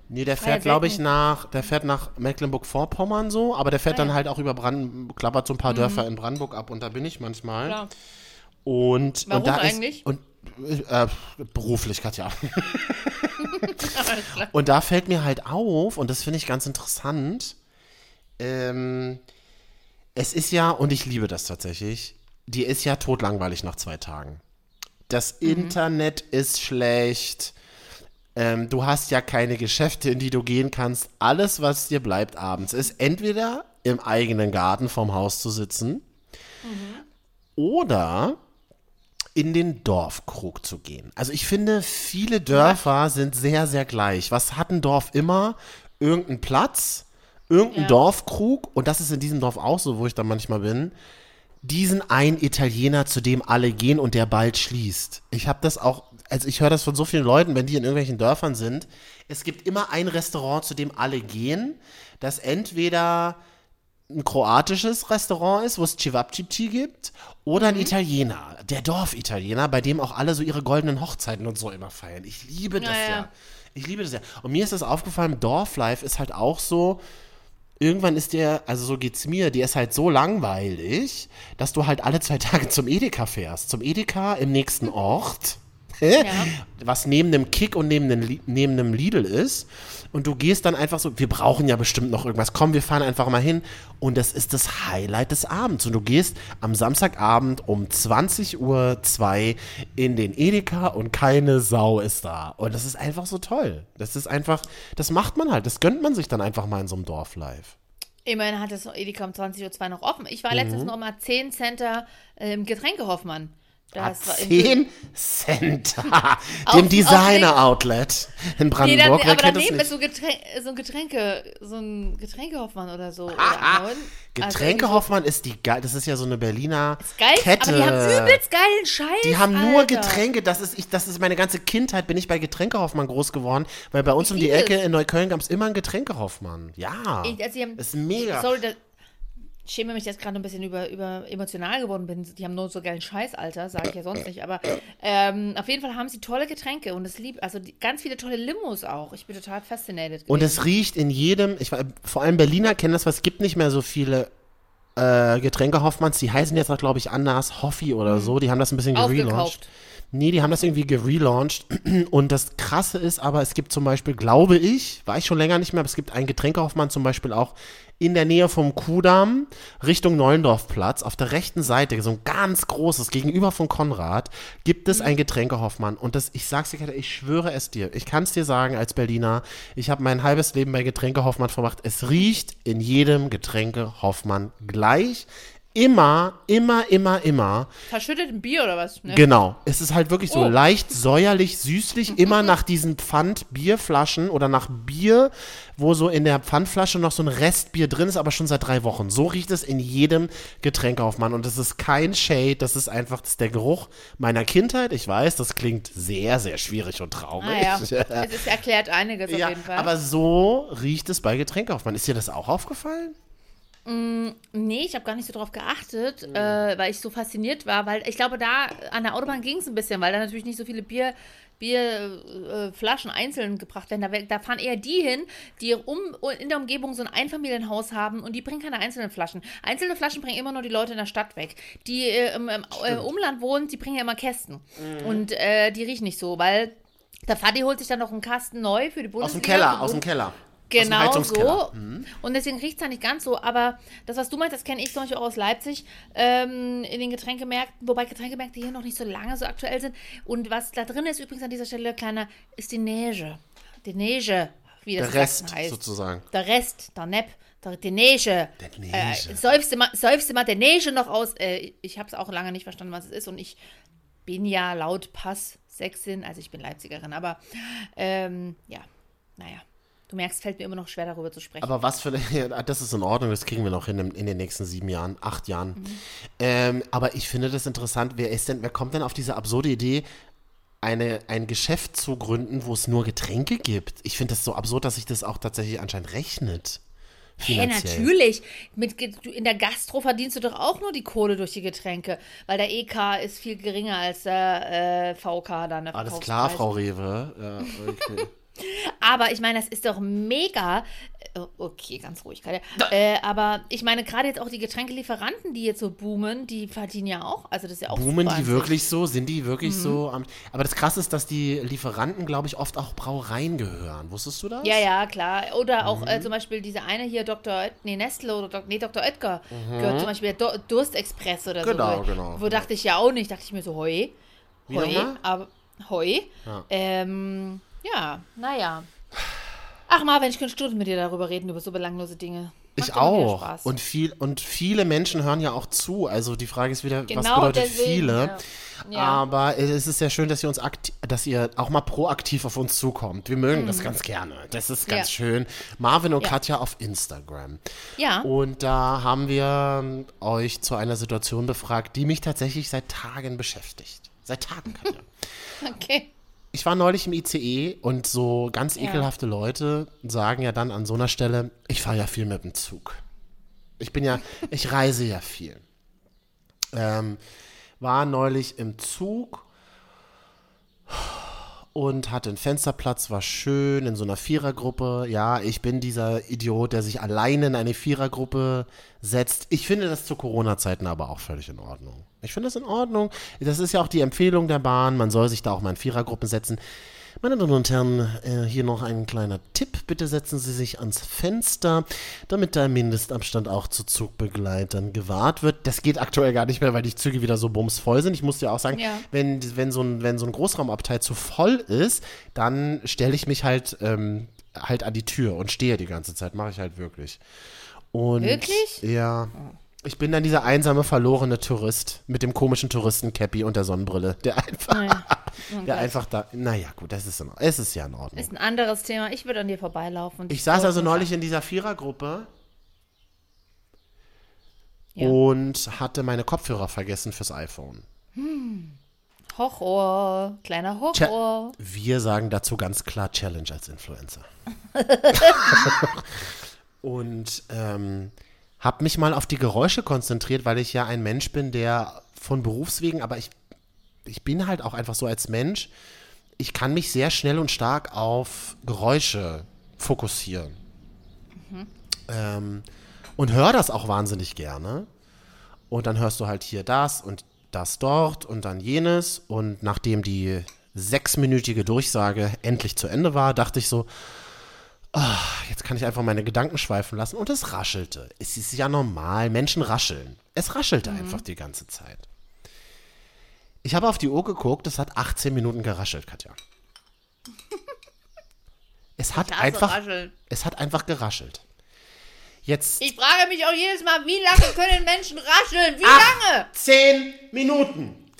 nee, der fährt, glaube ich, nach, der fährt nach Mecklenburg-Vorpommern so, aber der fährt Ah, dann ja. Mhm. halt auch über Brandenburg, klappert so ein paar Dörfer in Brandenburg ab und da bin ich manchmal. Klar. Und, Warum und da eigentlich? Ist, und äh, beruflich, Katja. Und da fällt mir halt auf, und das finde ich ganz interessant, ähm, es ist ja, und ich liebe das tatsächlich, die ist ja totlangweilig nach zwei Tagen. Das Mhm. Internet ist schlecht. Ähm, du hast ja keine Geschäfte, in die du gehen kannst. Alles, was dir bleibt abends, ist entweder im eigenen Garten vorm Haus zu sitzen oder in den Dorfkrug zu gehen. Also ich finde, viele Dörfer sind sehr, sehr gleich. Was hat ein Dorf immer? Irgendein Platz, irgendein Ja. Dorfkrug, und das ist in diesem Dorf auch so, wo ich da manchmal bin, diesen ein Italiener, zu dem alle gehen und der bald schließt. Ich habe das auch, also ich höre das von so vielen Leuten, wenn die in irgendwelchen Dörfern sind, es gibt immer ein Restaurant, zu dem alle gehen, das entweder ein kroatisches Restaurant ist, wo es Cevapcici gibt, oder ein Italiener, der Dorfitaliener, bei dem auch alle so ihre goldenen Hochzeiten und so immer feiern. Ich liebe das Ja, ja. ja. Ich liebe das ja. Und mir ist das aufgefallen, Dorflife ist halt auch so, irgendwann ist der, also so geht's mir, der ist halt so langweilig, dass du halt alle zwei Tage zum Edeka fährst. Zum Edeka im nächsten Ort. Was neben dem Kick und neben dem, neben einem Lidl ist. Und du gehst dann einfach so, wir brauchen ja bestimmt noch irgendwas. Komm, wir fahren einfach mal hin. Und das ist das Highlight des Abends. Und du gehst am Samstagabend um 20.02 Uhr in den Edeka und keine Sau ist da. Und das ist einfach so toll. Das ist einfach, das macht man halt. Das gönnt man sich dann einfach mal in so einem Dorf live. Immerhin hat das Edeka um 20.02 Uhr noch offen. Ich war letztens Mhm. noch mal 10 Center äh, im Getränkehoffmann. Das war in- 10 Center. Auf- Dem Designer-Outlet in Nee, Brandenburg. da, Wer aber daneben ist so, Getränk, so ein Getränke, so ein Getränkehoffmann oder so. Ah, neun. Getränke Also Hoffmann ist die geil. Das ist ja so eine Berliner geil, Kette. aber die haben übelst geilen Scheiß. Die haben nur Alter. Getränke, das ist, ich, das ist meine ganze Kindheit, bin ich bei Getränkehoffmann groß geworden, weil bei uns Ich um die Ecke es. in Neukölln gab es immer einen Getränkehoffmann. Ja. Ich, also haben, ist mega. Sorry, schäme mich, ich gerade ein bisschen über, über emotional geworden bin. Die haben nur so geilen Scheiß, Alter, sage ich ja sonst nicht. Aber ähm, auf jeden Fall haben sie tolle Getränke und es liebt, also die, ganz viele tolle Limos auch. Ich bin total faszinated. Und gewesen. es riecht in jedem, ich, vor allem Berliner kennen das, weil es gibt nicht mehr so viele äh, Getränke Hoffmanns, die heißen jetzt auch, glaube ich, anders, Hoffi oder so, die haben das ein bisschen gerelauncht. Mhm. Nee, die haben das irgendwie gerelauncht. Und das Krasse ist aber, es gibt zum Beispiel, glaube ich, war ich schon länger nicht mehr, aber es gibt einen Getränkehoffmann zum Beispiel auch in der Nähe vom Kudamm Richtung Neulendorfplatz. Auf der rechten Seite, so ein ganz großes, gegenüber von Konrad, gibt es ein Getränkehoffmann. Und das, ich sag's dir, ich schwöre es dir. Ich kann es dir sagen als Berliner. Ich habe mein halbes Leben bei Getränkehoffmann verbracht. Es riecht in jedem Getränkehoffmann gleich. Immer, immer, immer, immer. Verschüttet ein Bier oder was? Ne? Genau. Es ist halt wirklich so Oh. leicht säuerlich, süßlich, immer nach diesen Pfand-Bierflaschen oder nach Bier, wo so in der Pfandflasche noch so ein Restbier drin ist, aber schon seit drei Wochen. So riecht es in jedem Getränkeaufmann. Und das ist kein Shade, das ist einfach das ist der Geruch meiner Kindheit. Ich weiß, das klingt sehr, sehr schwierig und traurig. Ah, ja. es erklärt einiges auf Ja, jeden Fall. aber so riecht es bei Getränkeaufmann. Ist dir das auch aufgefallen? Nee, ich habe gar nicht so drauf geachtet, Mhm. äh, weil ich so fasziniert war, weil ich glaube, da an der Autobahn ging es ein bisschen, weil da natürlich nicht so viele Bier. Bierflaschen äh, Flaschen einzeln gebracht werden. Da, da fahren eher die hin, die um, in der Umgebung so ein Einfamilienhaus haben und die bringen keine einzelnen Flaschen. Einzelne Flaschen bringen immer nur die Leute in der Stadt weg. Die äh, im, im äh, Umland wohnen, die bringen ja immer Kästen. Mhm. Und äh, die riechen nicht so, weil der Vati holt sich dann noch einen Kasten neu für die Aus Bundesliga. dem Keller, aus dem Keller. Genau so. Und deswegen riecht es da nicht ganz so. Aber das, was du meinst, das kenne ich zum Beispiel auch aus Leipzig ähm, in den Getränkemärkten, wobei Getränkemärkte hier noch nicht so lange so aktuell sind. Und was da drin ist, übrigens an dieser Stelle, kleiner, ist die Neige. Die Neige, wie das Der Rest heißt. sozusagen. Der Rest, der Nepp, der, die Neige. Der Neige. Äh, mal, seufste mal der Neige noch aus. Äh, ich habe es auch lange nicht verstanden, was es ist. Und ich bin ja laut Pass Sächsin, also ich bin Leipzigerin, aber ähm, ja, naja. Du merkst, fällt mir immer noch schwer, darüber zu sprechen. Aber was für ja, das ist in Ordnung, das kriegen wir noch hin in, den nächsten sieben Jahren, acht Jahren. Mhm. Ähm, aber ich finde das interessant, wer ist denn, wer kommt denn auf diese absurde Idee, eine, ein Geschäft zu gründen, wo es nur Getränke gibt? Ich finde das so absurd, dass sich das auch tatsächlich anscheinend rechnet. Hey, Finanziell. natürlich. Mit, in der Gastro verdienst du doch auch nur die Kohle durch die Getränke, weil der EK ist viel geringer als der äh, VK dann. Alles klar. Frau Rewe. Ja, okay. Aber ich meine, das ist doch mega. äh, Okay, ganz ruhig, Katja. Äh, aber ich meine, gerade jetzt auch die Getränkelieferanten, die jetzt so boomen, die verdienen ja auch. Also das ist ja auch Boomen die wirklich so? Sind die wirklich Mhm. so? Am, aber das Krasse ist, dass die Lieferanten, glaube ich, oft auch Brauereien gehören. Wusstest du das? Ja, ja, klar. Oder auch Mhm. äh, zum Beispiel diese eine hier, Dr. Nee, Nestle oder Dok, nee, Dr. Oetker, Mhm. gehört zum Beispiel der Durstexpress oder Genau, so. genau, Wo genau. dachte ich ja auch nicht, dachte ich mir so, heu, Wie heu, nochmal? aber heu. Ja. Ähm, ja, naja. Ach Marvin, ich könnte Stunden mit dir darüber reden, über so belanglose Dinge. Macht Ich auch. Und, viel, und viele Menschen hören ja auch zu. Also die Frage ist wieder, was Genau bedeutet deswegen, viele? ja. Ja. Aber es ist ja schön, dass ihr uns dass ihr auch mal proaktiv auf uns zukommt. Wir mögen das ganz gerne. Das ist ganz Mhm. Ja. schön. Marvin und Ja. Katja auf Instagram. ja. Und da haben wir ähm, euch zu einer Situation befragt, die mich tatsächlich seit Tagen beschäftigt. Seit Tagen, Katja. Okay. Ich war neulich im ICE und so ganz ekelhafte Leute sagen ja dann an so einer Stelle, ich fahre ja viel mit dem Zug. Ich bin ja, ich reise ja viel. Ähm, war neulich im Zug und hatte einen Fensterplatz, war schön in so einer Vierergruppe. Ja, ich bin dieser Idiot, der sich alleine in eine Vierergruppe setzt. Ich finde das zu Corona-Zeiten aber auch völlig in Ordnung. Ich finde das in Ordnung. Das ist ja auch die Empfehlung der Bahn. Man soll sich da auch mal in Vierergruppen setzen. Meine Damen und Herren, äh, hier noch ein kleiner Tipp. Bitte setzen Sie sich ans Fenster, damit der Mindestabstand auch zu Zugbegleitern gewahrt wird. Das geht aktuell gar nicht mehr, weil die Züge wieder so bumsvoll sind. Ich muss dir auch sagen, Ja. wenn, wenn, so ein, wenn so ein Großraumabteil zu voll ist, dann stelle ich mich halt, ähm, halt an die Tür und stehe die ganze Zeit. Mache ich halt wirklich. Und, Wirklich? Ja. Ich bin dann dieser einsame, verlorene Tourist mit dem komischen Touristencappy und der Sonnenbrille, der einfach, Nein. Oh der Gott. einfach da. Naja, gut, das ist in, es ist ja in Ordnung. Ist ein anderes Thema. Ich würde an dir vorbeilaufen. Ich saß so- also neulich in dieser Vierergruppe Ja. und hatte meine Kopfhörer vergessen fürs iPhone. Horror. Kleiner Horror. wir sagen dazu ganz klar Challenge als Influencer. und ähm, habe mich mal auf die Geräusche konzentriert, weil ich ja ein Mensch bin, der von Berufswegen, aber ich, ich bin halt auch einfach so als Mensch, ich kann mich sehr schnell und stark auf Geräusche fokussieren. Ähm, und höre das auch wahnsinnig gerne. Und dann hörst du halt hier das und das dort und dann jenes. Und nachdem die sechsminütige Durchsage endlich zu Ende war, dachte ich so, jetzt kann ich einfach meine Gedanken schweifen lassen. Und es raschelte. Es ist ja normal, Menschen rascheln. Es raschelte einfach die ganze Zeit. Ich habe auf die Uhr geguckt, es hat 18 Minuten geraschelt, Katja. Es hat einfach, Rascheln. es hat einfach geraschelt. Jetzt Ich frage mich auch jedes Mal, wie lange können Menschen rascheln? Wie lange? Zehn Minuten.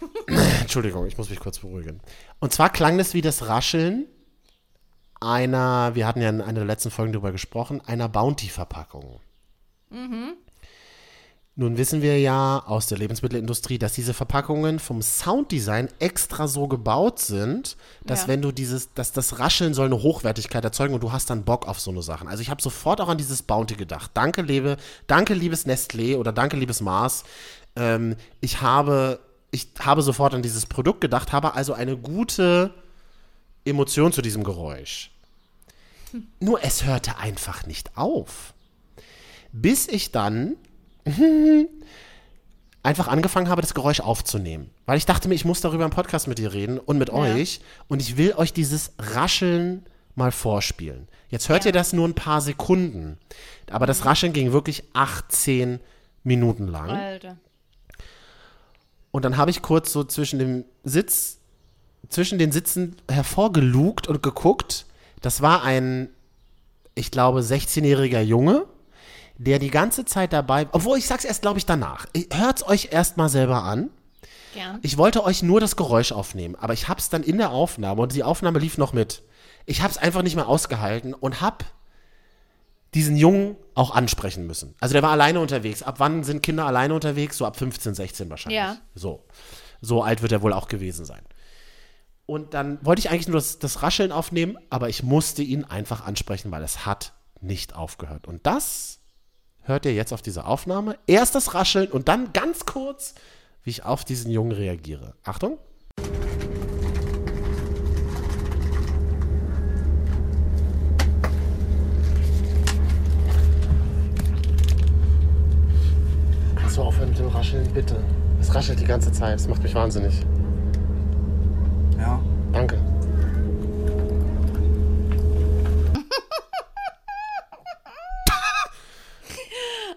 Entschuldigung, ich muss mich kurz beruhigen. Und zwar klang es wie das Rascheln einer, wir hatten ja in einer der letzten Folgen darüber gesprochen, einer Bounty-Verpackung. Nun wissen wir ja aus der Lebensmittelindustrie, dass diese Verpackungen vom Sounddesign extra so gebaut sind, dass Ja. wenn du dieses, dass das Rascheln soll eine Hochwertigkeit erzeugen und du hast dann Bock auf so eine Sachen. Also ich habe sofort auch an dieses Bounty gedacht. Danke, liebe, danke, liebes Nestlé oder danke, liebes Mars. Ähm, ich habe, ich habe sofort an dieses Produkt gedacht, habe also eine gute Emotion zu diesem Geräusch. Nur es hörte einfach nicht auf. Bis ich dann einfach angefangen habe, das Geräusch aufzunehmen. Weil ich dachte mir, ich muss darüber im Podcast mit dir reden und mit euch. Und ich will euch dieses Rascheln mal vorspielen. Jetzt hört ihr das nur ein paar Sekunden. Aber das Rascheln ging wirklich 18 Minuten lang. Alter. Und dann habe ich kurz so zwischen dem Sitz, zwischen den Sitzen hervorgelugt und geguckt. Das war ein, ich glaube, 16-jähriger Junge, der die ganze Zeit dabei, obwohl ich sag's erst, glaube ich, danach. Hört's euch erst mal selber an. Gern. Ich wollte euch nur das Geräusch aufnehmen, aber ich hab's dann in der Aufnahme und die Aufnahme lief noch mit. Ich hab's einfach nicht mehr ausgehalten und hab diesen Jungen auch ansprechen müssen. Also der war alleine unterwegs. Ab wann sind Kinder alleine unterwegs? So ab 15, 16 wahrscheinlich. Ja. So. So alt wird er wohl auch gewesen sein. Und dann wollte ich eigentlich nur das, das Rascheln aufnehmen, aber ich musste ihn einfach ansprechen, weil es hat nicht aufgehört. Und das hört ihr jetzt auf dieser Aufnahme. Erst das Rascheln und dann ganz kurz, wie ich auf diesen Jungen reagiere. Achtung. Kannst du aufhören mit dem Rascheln, bitte? Es raschelt die ganze Zeit, es macht mich wahnsinnig. Ja. Danke.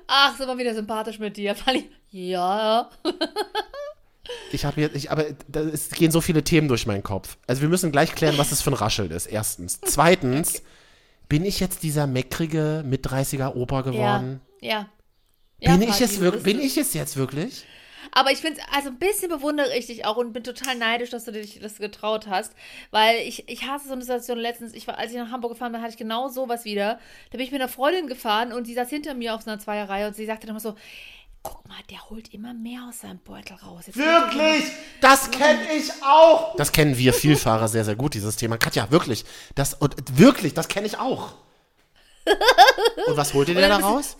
Ach, sind wir wieder sympathisch mit dir. Falli- Ja. Ich habe jetzt, ich, aber da es gehen so viele Themen durch meinen Kopf. Also wir müssen gleich klären, was das für ein Rascheln ist. Erstens. Zweitens, bin ich jetzt dieser meckrige mit 30er Opa geworden? Ja. Ja, bin, ich Party, es wirklich, bin ich es jetzt wirklich? Aber ich finde es, also ein bisschen bewundere ich dich auch und bin total neidisch, dass du dich das getraut hast. Weil ich, ich hasse so eine Situation letztens. Ich war, als ich nach Hamburg gefahren bin, hatte ich genau sowas wieder. Da bin ich mit einer Freundin gefahren und sie saß hinter mir auf so einer Zweierreihe und sie sagte dann immer so, Guck mal, der holt immer mehr aus seinem Beutel raus. Jetzt Wirklich? Das kenne ich auch. Das kennen wir Vielfahrer sehr, sehr gut, dieses Thema. Katja, wirklich. Das, und wirklich, das kenne ich auch. Und was holt ihr denn da raus?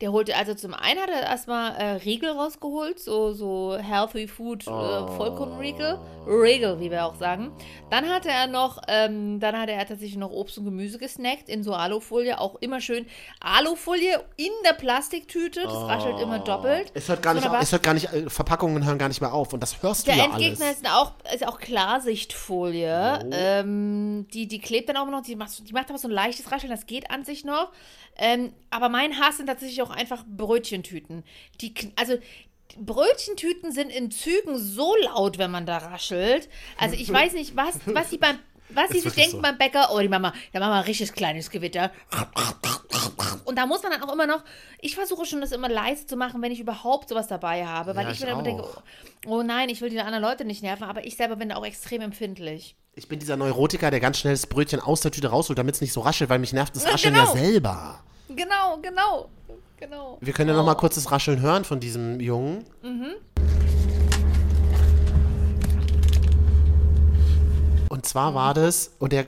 Der holte, also zum einen hat er erstmal äh, Riegel rausgeholt, so, so Healthy Food, Oh. äh, Vollkornriegel. Riegel, wie wir auch sagen. Dann hatte er noch, ähm, dann hatte er tatsächlich noch Obst und Gemüse gesnackt in so Alufolie, auch immer schön Alufolie in der Plastiktüte, das raschelt immer doppelt. Es hört gar nicht, auf, es hört gar nicht, äh, Verpackungen hören gar nicht mehr auf. Und das hörst Der du ja Endgegner alles. ist auch, ist auch Klarsichtfolie. Ähm, die, die klebt dann auch noch, die macht, die macht aber so ein leichtes Rascheln, das geht an sich noch. Ähm, aber mein Hass sind tatsächlich auch einfach Brötchentüten. Die, also Brötchentüten sind in Zügen so laut, wenn man da raschelt. Also ich weiß nicht, was, was sie beim was sie sich denken so. beim Bäcker, oh, die Mama, da machen wir ein richtig kleines Gewitter. Und da muss man dann auch immer noch, ich versuche schon das immer leise zu machen, wenn ich überhaupt sowas dabei habe, weil Ja, ich, ich mir immer denke, auch. oh nein, ich will die anderen Leute nicht nerven, aber ich selber bin da auch extrem empfindlich. Ich bin dieser Neurotiker, der ganz schnell das Brötchen aus der Tüte rausholt, damit es nicht so raschelt, weil mich nervt das Rascheln genau. ja selber. Genau, genau, genau. Wir können ja noch mal kurz das Rascheln hören von diesem Jungen. Und zwar war das, und der,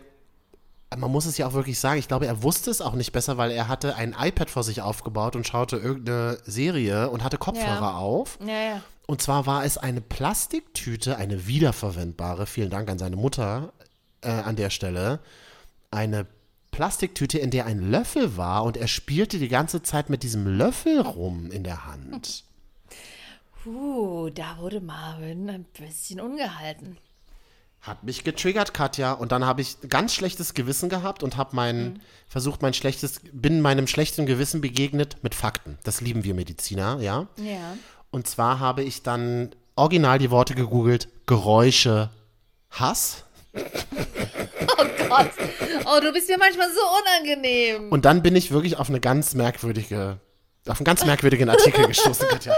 man muss es ja auch wirklich sagen, ich glaube, er wusste es auch nicht besser, weil er hatte ein iPad vor sich aufgebaut und schaute irgendeine Serie und hatte Kopfhörer Ja. auf. Ja, ja. Und zwar war es eine Plastiktüte, eine wiederverwendbare, vielen Dank an seine Mutter äh, an der Stelle, eine Plastiktüte, in der ein Löffel war und er spielte die ganze Zeit mit diesem Löffel rum in der Hand. Uh, da wurde Marvin ein bisschen ungehalten. Hat mich getriggert, Katja. Und dann habe ich ganz schlechtes Gewissen gehabt und habe mein, versucht, mein schlechtes, bin meinem schlechten Gewissen begegnet mit Fakten. Das lieben wir Mediziner, ja. Ja. Und zwar habe ich dann original die Worte gegoogelt, Geräusche, Hass. Gott. Oh, du bist mir manchmal so unangenehm. Und dann bin ich wirklich auf eine ganz merkwürdige, auf einen ganz merkwürdigen Artikel gestoßen, Katja.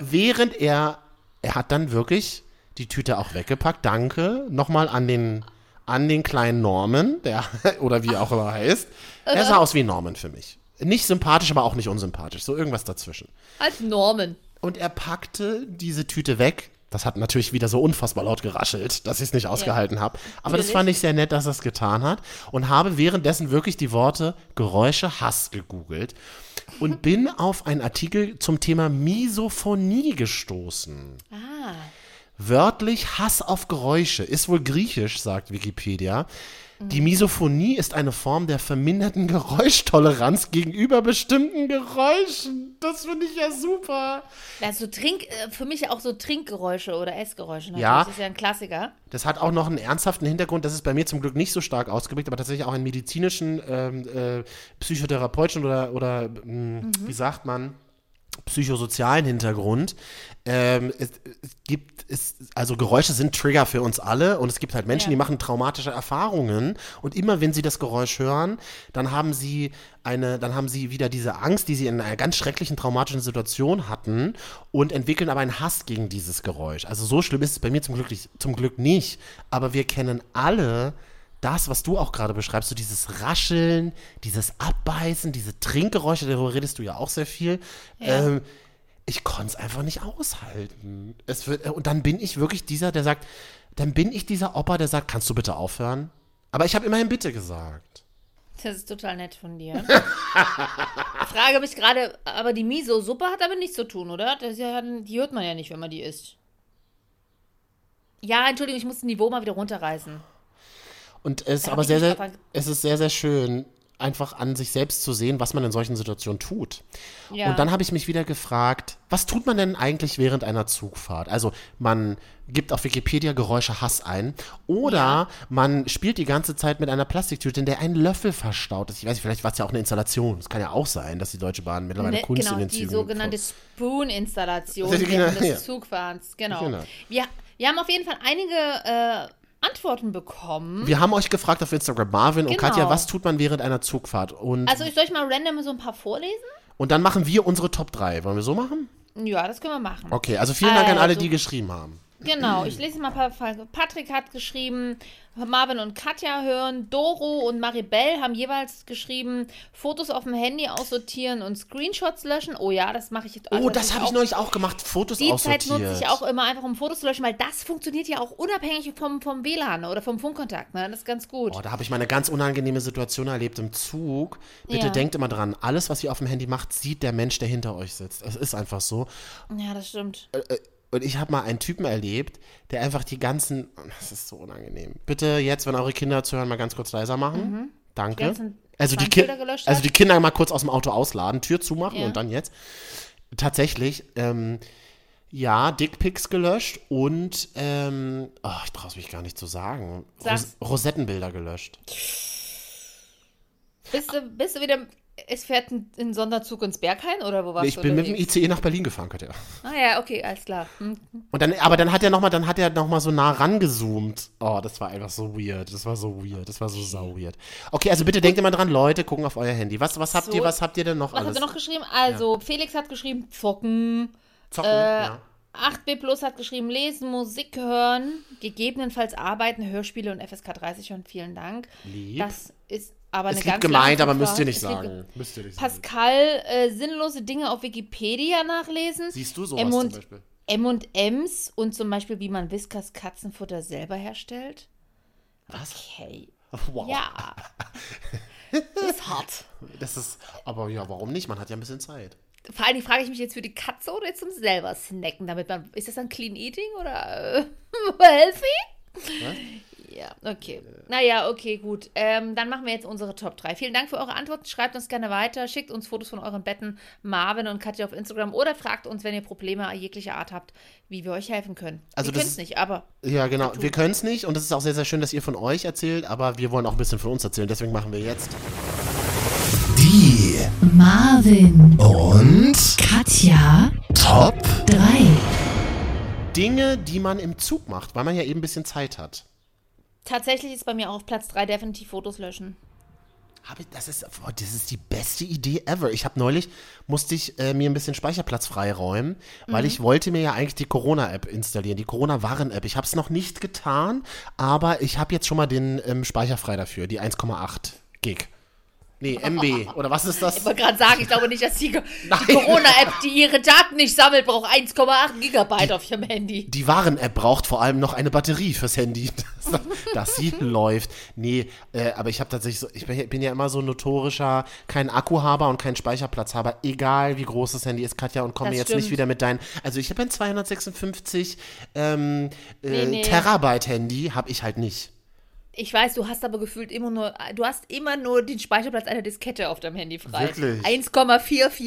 Während er, er hat dann wirklich die Tüte auch weggepackt. Danke nochmal an den, an den kleinen Norman, der, oder wie er auch immer heißt. Er sah aus wie Norman für mich. Nicht sympathisch, aber auch nicht unsympathisch. So irgendwas dazwischen. Als Norman. Und er packte diese Tüte weg. Das hat natürlich wieder so unfassbar laut geraschelt, dass ich es nicht ausgehalten habe. Aber das fand ich sehr nett, dass er es getan hat. Und habe währenddessen wirklich die Worte Geräusche Hass gegoogelt. Und bin auf einen Artikel zum Thema Misophonie gestoßen. Ah. Wörtlich Hass auf Geräusche ist wohl griechisch, sagt Wikipedia. Die Misophonie ist eine Form der verminderten Geräuschtoleranz gegenüber bestimmten Geräuschen. Das finde ich ja super. Also Trink, äh, für mich auch so Trinkgeräusche oder Essgeräusche. natürlich. Ja. Das ist ja ein Klassiker. Das hat auch noch einen ernsthaften Hintergrund. Das ist bei mir zum Glück nicht so stark ausgeprägt, aber tatsächlich auch einen medizinischen, ähm, äh, psychotherapeutischen oder, oder mh, wie sagt man, psychosozialen Hintergrund. Ähm, es, es gibt, es, also Geräusche sind Trigger für uns alle und es gibt halt Menschen, Ja. die machen traumatische Erfahrungen und immer wenn sie das Geräusch hören, dann haben sie eine, dann haben sie wieder diese Angst, die sie in einer ganz schrecklichen traumatischen Situation hatten und entwickeln aber einen Hass gegen dieses Geräusch. Also so schlimm ist es bei mir zum Glück, zum Glück nicht, aber wir kennen alle das, was du auch gerade beschreibst, so dieses Rascheln, dieses Abbeißen, diese Trinkgeräusche, darüber redest du ja auch sehr viel. Ähm, ich konnte es einfach nicht aushalten. Es wird, und dann bin ich wirklich dieser, der sagt, dann bin ich dieser Opa, der sagt, kannst du bitte aufhören? Aber ich habe immerhin bitte gesagt. Das ist total nett von dir. ich frage mich gerade, aber die Miso-Suppe hat damit nichts zu tun, oder? Ja, die hört man ja nicht, wenn man die isst. Ja, Entschuldigung, ich muss das Niveau mal wieder runterreißen. Und es ist aber sehr, sehr, es ist sehr, sehr schön, einfach an sich selbst zu sehen, was man in solchen Situationen tut. Ja. Und dann habe ich mich wieder gefragt, was tut man denn eigentlich während einer Zugfahrt? Also man gibt auf Wikipedia Geräusche Hass ein oder man spielt die ganze Zeit mit einer Plastiktüte, in der ein Löffel verstaut ist. Ich weiß nicht, vielleicht war es ja auch eine Installation. Es kann ja auch sein, dass die Deutsche Bahn mittlerweile Ne, Kunst genau, in den die Zügen sogenannte vor- Spoon-Installation Genau, während des ja. Zugfahrens. Genau. Genau. Wir, wir haben auf jeden Fall einige äh, Antworten bekommen. Wir haben euch gefragt auf Instagram, Marvin und Genau. Katja, was tut man während einer Zugfahrt? Und, Also, soll ich mal random so ein paar vorlesen? und dann machen wir unsere Top 3. Wollen wir so machen? Ja, das können wir machen. Okay, also vielen Dank an alle, Also- die geschrieben haben. Genau, ich lese mal ein paar. Patrick hat geschrieben, Marvin und Katja hören. Doro und Maribel haben jeweils geschrieben, Fotos auf dem Handy aussortieren und Screenshots löschen. Oh ja, das mache ich jetzt. Oh, das habe ich neulich auch gemacht. Fotos Die aussortiert. Zeit nutze ich auch immer einfach, um Fotos zu löschen, weil das funktioniert ja auch unabhängig vom, vom WLAN oder vom Funkkontakt. Ne? Das ist ganz gut. Oh, da habe ich mal eine ganz unangenehme Situation erlebt im Zug. Bitte Ja. denkt immer dran, alles, was ihr auf dem Handy macht, sieht der Mensch, der hinter euch sitzt. Es ist einfach so. Ja, das stimmt. Und ich habe mal einen Typen erlebt, der einfach die ganzen. Das ist so unangenehm. Bitte jetzt, wenn eure Kinder zuhören, mal ganz kurz leiser machen. Danke. Die ganzen Also die, Ki also die Kinder mal kurz aus dem Auto ausladen, Tür zumachen Ja. und dann jetzt. Tatsächlich, ähm, ja, Dickpics gelöscht und, ähm, oh, ich traue es mich gar nicht zu sagen. Ros Rosettenbilder gelöscht. Bist du, bist du wieder. Es fährt ein, ein Sonderzug ins Berghain oder wo warst ich du? bin mit dem? ICE nach Berlin gefahren, Katja. Ah ja, okay, alles klar. Hm. Und dann, aber dann hat er nochmal, dann hat er noch mal so nah rangezoomt. Oh, das war einfach so weird. Das war so weird. Das war so sau weird. Okay, also bitte denkt immer dran, Leute, gucken auf euer Handy. Was, was habt So. ihr, was habt ihr denn noch Was alles? hat er noch geschrieben? Also, Felix hat geschrieben, zocken. Zocken, Äh, ja. 8b Plus hat geschrieben, lesen, Musik hören, gegebenenfalls arbeiten, Hörspiele und FSK 30 hören. Vielen Dank. Lieb. Das ist aber Ist eine lieb ganz gemeint, aber müsst ihr nicht sagen. Müsst ihr nicht sagen. Pascal, äh, sinnlose Dinge auf Wikipedia nachlesen. Siehst du sowas M zum und, Beispiel? M&M's und zum Beispiel, wie man Whiskas Katzenfutter selber herstellt. Was? Okay. Wow. Ja. Das ist hart. Das ist, aber ja, warum nicht? Man hat ja ein bisschen Zeit. Vor allem frage ich mich jetzt für die Katze oder jetzt zum selber snacken, damit man. Ist das dann Clean Eating oder äh, healthy? Ja, okay. Naja, okay, gut. Ähm, dann machen wir jetzt unsere Top 3. Vielen Dank für eure Antworten. Schreibt uns gerne weiter. Schickt uns Fotos von euren Betten, Marvin und Katja auf Instagram oder fragt uns, wenn ihr Probleme jeglicher Art habt, wie wir euch helfen können. Also wir das können es ist- nicht, aber Ja, genau. Wir können es nicht und es ist auch sehr, sehr schön, dass ihr von euch erzählt, aber wir wollen auch ein bisschen von uns erzählen. Deswegen machen wir jetzt. Die Marvin und Katja Top 3. Dinge, die man im Zug macht, weil man ja eben ein bisschen Zeit hat. Tatsächlich ist bei mir auch auf Platz 3 definitiv Fotos löschen. Habe ich, das, ist, boah, das ist die beste Idee ever. Ich habe neulich, musste ich äh, mir ein bisschen Speicherplatz freiräumen, weil ich wollte mir ja eigentlich die Corona-App installieren, die Corona-Warn-App. Ich habe es noch nicht getan, aber ich habe jetzt schon mal den ähm, Speicher frei dafür, die 1,8 Gig. Nee, MB. Oder was ist das? Ich wollte gerade sagen, ich glaube nicht, dass die, die Corona-App, die ihre Daten nicht sammelt, braucht 1,8 Gigabyte auf ihrem Handy. Die Waren-App braucht vor allem noch eine Batterie fürs Handy, dass, dass sie läuft. Nee, äh, aber ich habe tatsächlich so, ich bin, bin ja immer so notorischer, kein Akkuhaber und kein Speicherplatzhaber, egal wie groß das Handy ist, Katja, und komme jetzt stimmt. nicht wieder mit deinen, also ich habe ein 256 ähm, äh, Nee, nee. Terabyte Handy, habe ich halt nicht. Ich weiß, du hast aber gefühlt immer nur, du hast immer nur den Speicherplatz einer Diskette auf deinem Handy frei. Wirklich? 1,44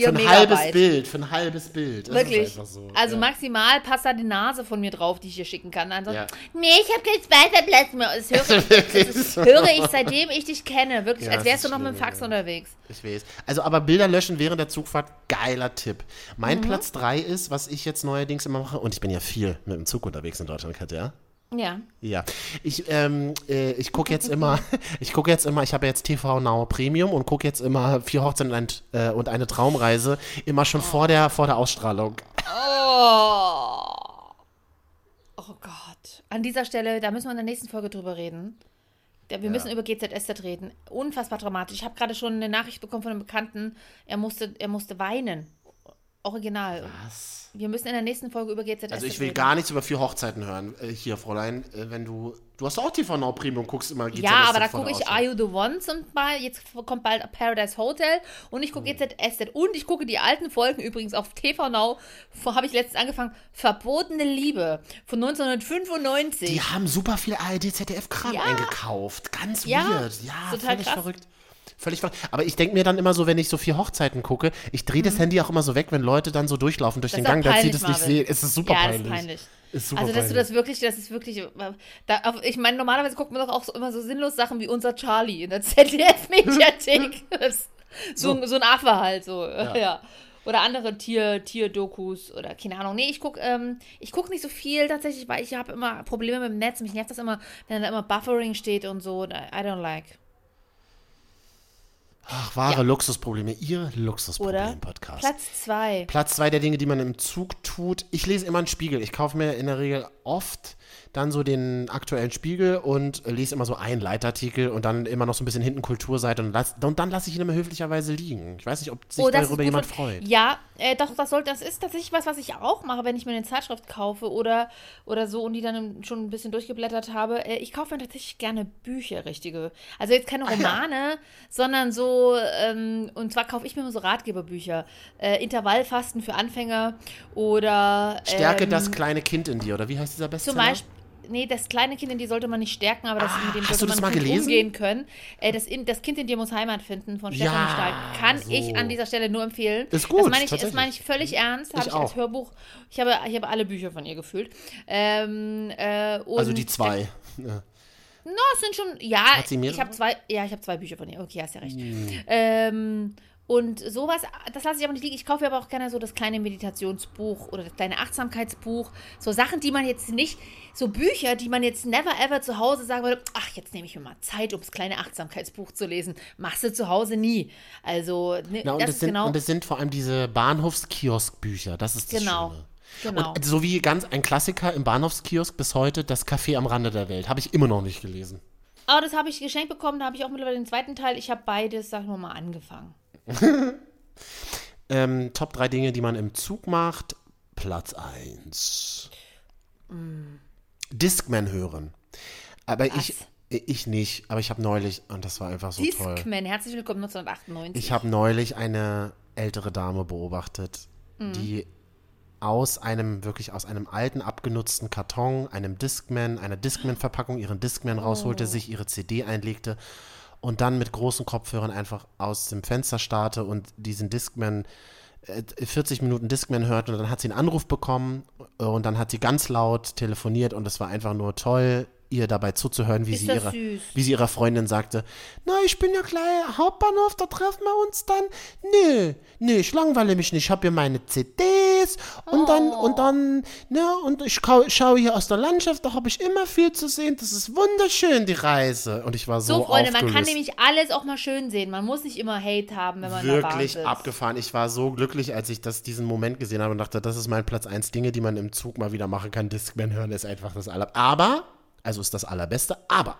Für ein Megabyte. halbes Bild, für ein halbes Bild. Das Wirklich. So. Also ja. maximal passt da die Nase von mir drauf, die ich hier schicken kann. Ansonsten, Ja. nee, ich habe keinen Speicherplatz mehr. Das höre, das ist, höre ich, seitdem ich dich kenne. Wirklich, Ja, als das wärst du noch mit dem Fax unterwegs. Ich weiß. Also, aber Bilder löschen während der Zugfahrt, geiler Tipp. Mhm. Mein Platz 3 ist, was ich jetzt neuerdings immer mache, und ich bin ja viel mit dem Zug unterwegs in Deutschland, Katja. Ja. Ja, ich, ähm, äh, ich gucke jetzt immer, ich gucke jetzt immer, ich habe jetzt TV Now Premium und gucke jetzt immer vier Hochzeiten und, äh, und eine Traumreise immer schon vor der, vor der Ausstrahlung. Oh. Oh Gott. An dieser Stelle, da müssen wir in der nächsten Folge drüber reden. Ja, Wir müssen über GZSZ reden. Unfassbar dramatisch. Ich habe gerade schon eine Nachricht bekommen von einem Bekannten, er musste, er musste weinen. Original. Was? Wir müssen in der nächsten Folge über GZSZ Also ich will reden. gar nichts über vier Hochzeiten hören. Äh, hier, Fräulein, äh, wenn du, du hast auch TV Now Premium, guckst immer GZSZ Ja, aber da gucke ich. Are You the One zum Beispiel. Jetzt kommt bald Paradise Hotel und ich gucke Hm. GZSZ und ich gucke die alten Folgen übrigens auf TV Now. Habe ich letztens angefangen. Verbotene Liebe von 1995. Die haben super viel ARD, ZDF-Kram Ja. eingekauft. Ganz Ja, weird. Ja, total völlig krass. verrückt. Völlig verrückt. Aber ich denke mir dann immer so, wenn ich so vier Hochzeiten gucke, ich drehe das Handy auch immer so weg, wenn Leute dann so durchlaufen durch Mhm. Das den Gang, dass sie das nicht Marvin. sehen. Es ist super ja, peinlich. ist peinlich. Ist super also, dass du peinlich. das wirklich, das ist wirklich. Da, auf, ich meine, normalerweise guckt man doch auch so, immer so sinnlos Sachen wie unser Charlie in der ZDF-Mediathek. so, so. so ein Affe halt, so. Ja. Oder andere Tier, Tierdokus oder keine Ahnung. Nee, ich gucke ähm, ich guck nicht so viel tatsächlich, weil ich habe immer Probleme mit dem Netz. Mich nervt das immer, wenn da immer Buffering steht und so. I don't like. Ach, wahre Luxusprobleme. Ihr Oder? Luxusproblem-Podcast. Platz zwei. Platz zwei der Dinge, die man im Zug tut. Ich lese immer einen Spiegel. Ich kaufe mir in der Regel oft dann so den aktuellen Spiegel und lese immer so einen Leitartikel und dann immer noch so ein bisschen hinten Kulturseite und, lass, und dann lasse ich ihn immer höflicherweise liegen. Ich weiß nicht, ob sich Oh, darüber jemand freut. Ja, äh, doch, das, soll, das ist tatsächlich was, was ich auch mache, wenn ich mir eine Zeitschrift kaufe oder, oder so und die dann schon ein bisschen durchgeblättert habe. Äh, ich kaufe mir tatsächlich gerne Bücher, richtige. Also jetzt keine Romane, sondern so, ähm, und zwar kaufe ich mir immer so Ratgeberbücher. Äh, Intervallfasten für Anfänger oder. Stärke ähm, das kleine Kind in dir, oder wie heißt dieser Bestseller? Zum Beispiel. Nee, das kleine Kind in dir sollte man nicht stärken, aber das, mit dem Ah, sollte man mal gelesen? umgehen können. Äh, das, in, das Kind in dir muss Heimat finden von Stefanie Ja, Stahl. Kann so. ich an dieser Stelle nur empfehlen. Ist gut, Das meine ich, das meine ich völlig ernst. Habe Ich ich, als. Hörbuch. Ich habe, ich habe alle Bücher von ihr gefühlt. Ähm, äh, Also die zwei. Ja. No, es sind schon. Ja, ich habe zwei. Ja, ich habe zwei Bücher von ihr. Okay, hast ja recht. Hm. Ähm, und sowas, das lasse ich aber nicht liegen. Ich kaufe aber auch gerne so das kleine Meditationsbuch oder das kleine Achtsamkeitsbuch. So Sachen, die man jetzt nicht, so Bücher, die man jetzt never ever zu Hause sagen würde, ach, jetzt nehme ich mir mal Zeit, um das kleine Achtsamkeitsbuch zu lesen. Machst du zu Hause nie. Also, ne, Na, und, das das ist sind, genau. und das sind vor allem diese Bahnhofskioskbücher. Das ist das Genau. Schöne. Genau. Und so wie ganz ein Klassiker im Bahnhofskiosk bis heute, das Café am Rande der Welt. Habe ich immer noch nicht gelesen. Aber das habe ich geschenkt bekommen, da habe ich auch mittlerweile den zweiten Teil. Ich habe beides, sag ich mal, angefangen. Ähm, Top 3 Dinge, die man im Zug macht. Platz 1. Discman hören. Aber ich, ich nicht. Aber ich habe neulich, und das war einfach so toll. Discman, herzlich willkommen 1998. Ich habe neulich eine ältere Dame beobachtet, Mhm. die aus einem, wirklich aus einem alten, abgenutzten Karton, einem Discman, einer Discman-Verpackung ihren Discman rausholte, Oh. sich ihre CD einlegte und dann mit großen Kopfhörern einfach aus dem Fenster starrte und diesen Discman äh, 40 Minuten Discman hört und dann hat sie einen Anruf bekommen äh, und dann hat sie ganz laut telefoniert und es war einfach nur toll, ihr dabei zuzuhören, wie Ist sie ihrer, süß. wie sie ihrer Freundin sagte, na, ich bin ja gleich Hauptbahnhof, da treffen wir uns dann. Nö, nö, ich langweile mich nicht. Ich habe hier meine CDs und dann, Oh. und dann, ne, und ich schaue hier aus der Landschaft, da habe ich immer viel zu sehen. Das ist wunderschön, die Reise. Und ich war so, So, Freunde, man kann aufgelöst. nämlich alles auch mal schön sehen. Man muss nicht immer Hate haben, wenn man Wirklich sitzt. abgefahren. Ich war so glücklich, als ich das, diesen Moment gesehen habe und dachte, das ist mein Platz 1 Dinge, die man im Zug mal wieder machen kann. Discman hören ist einfach das aller. Aber, also ist das allerbeste, aber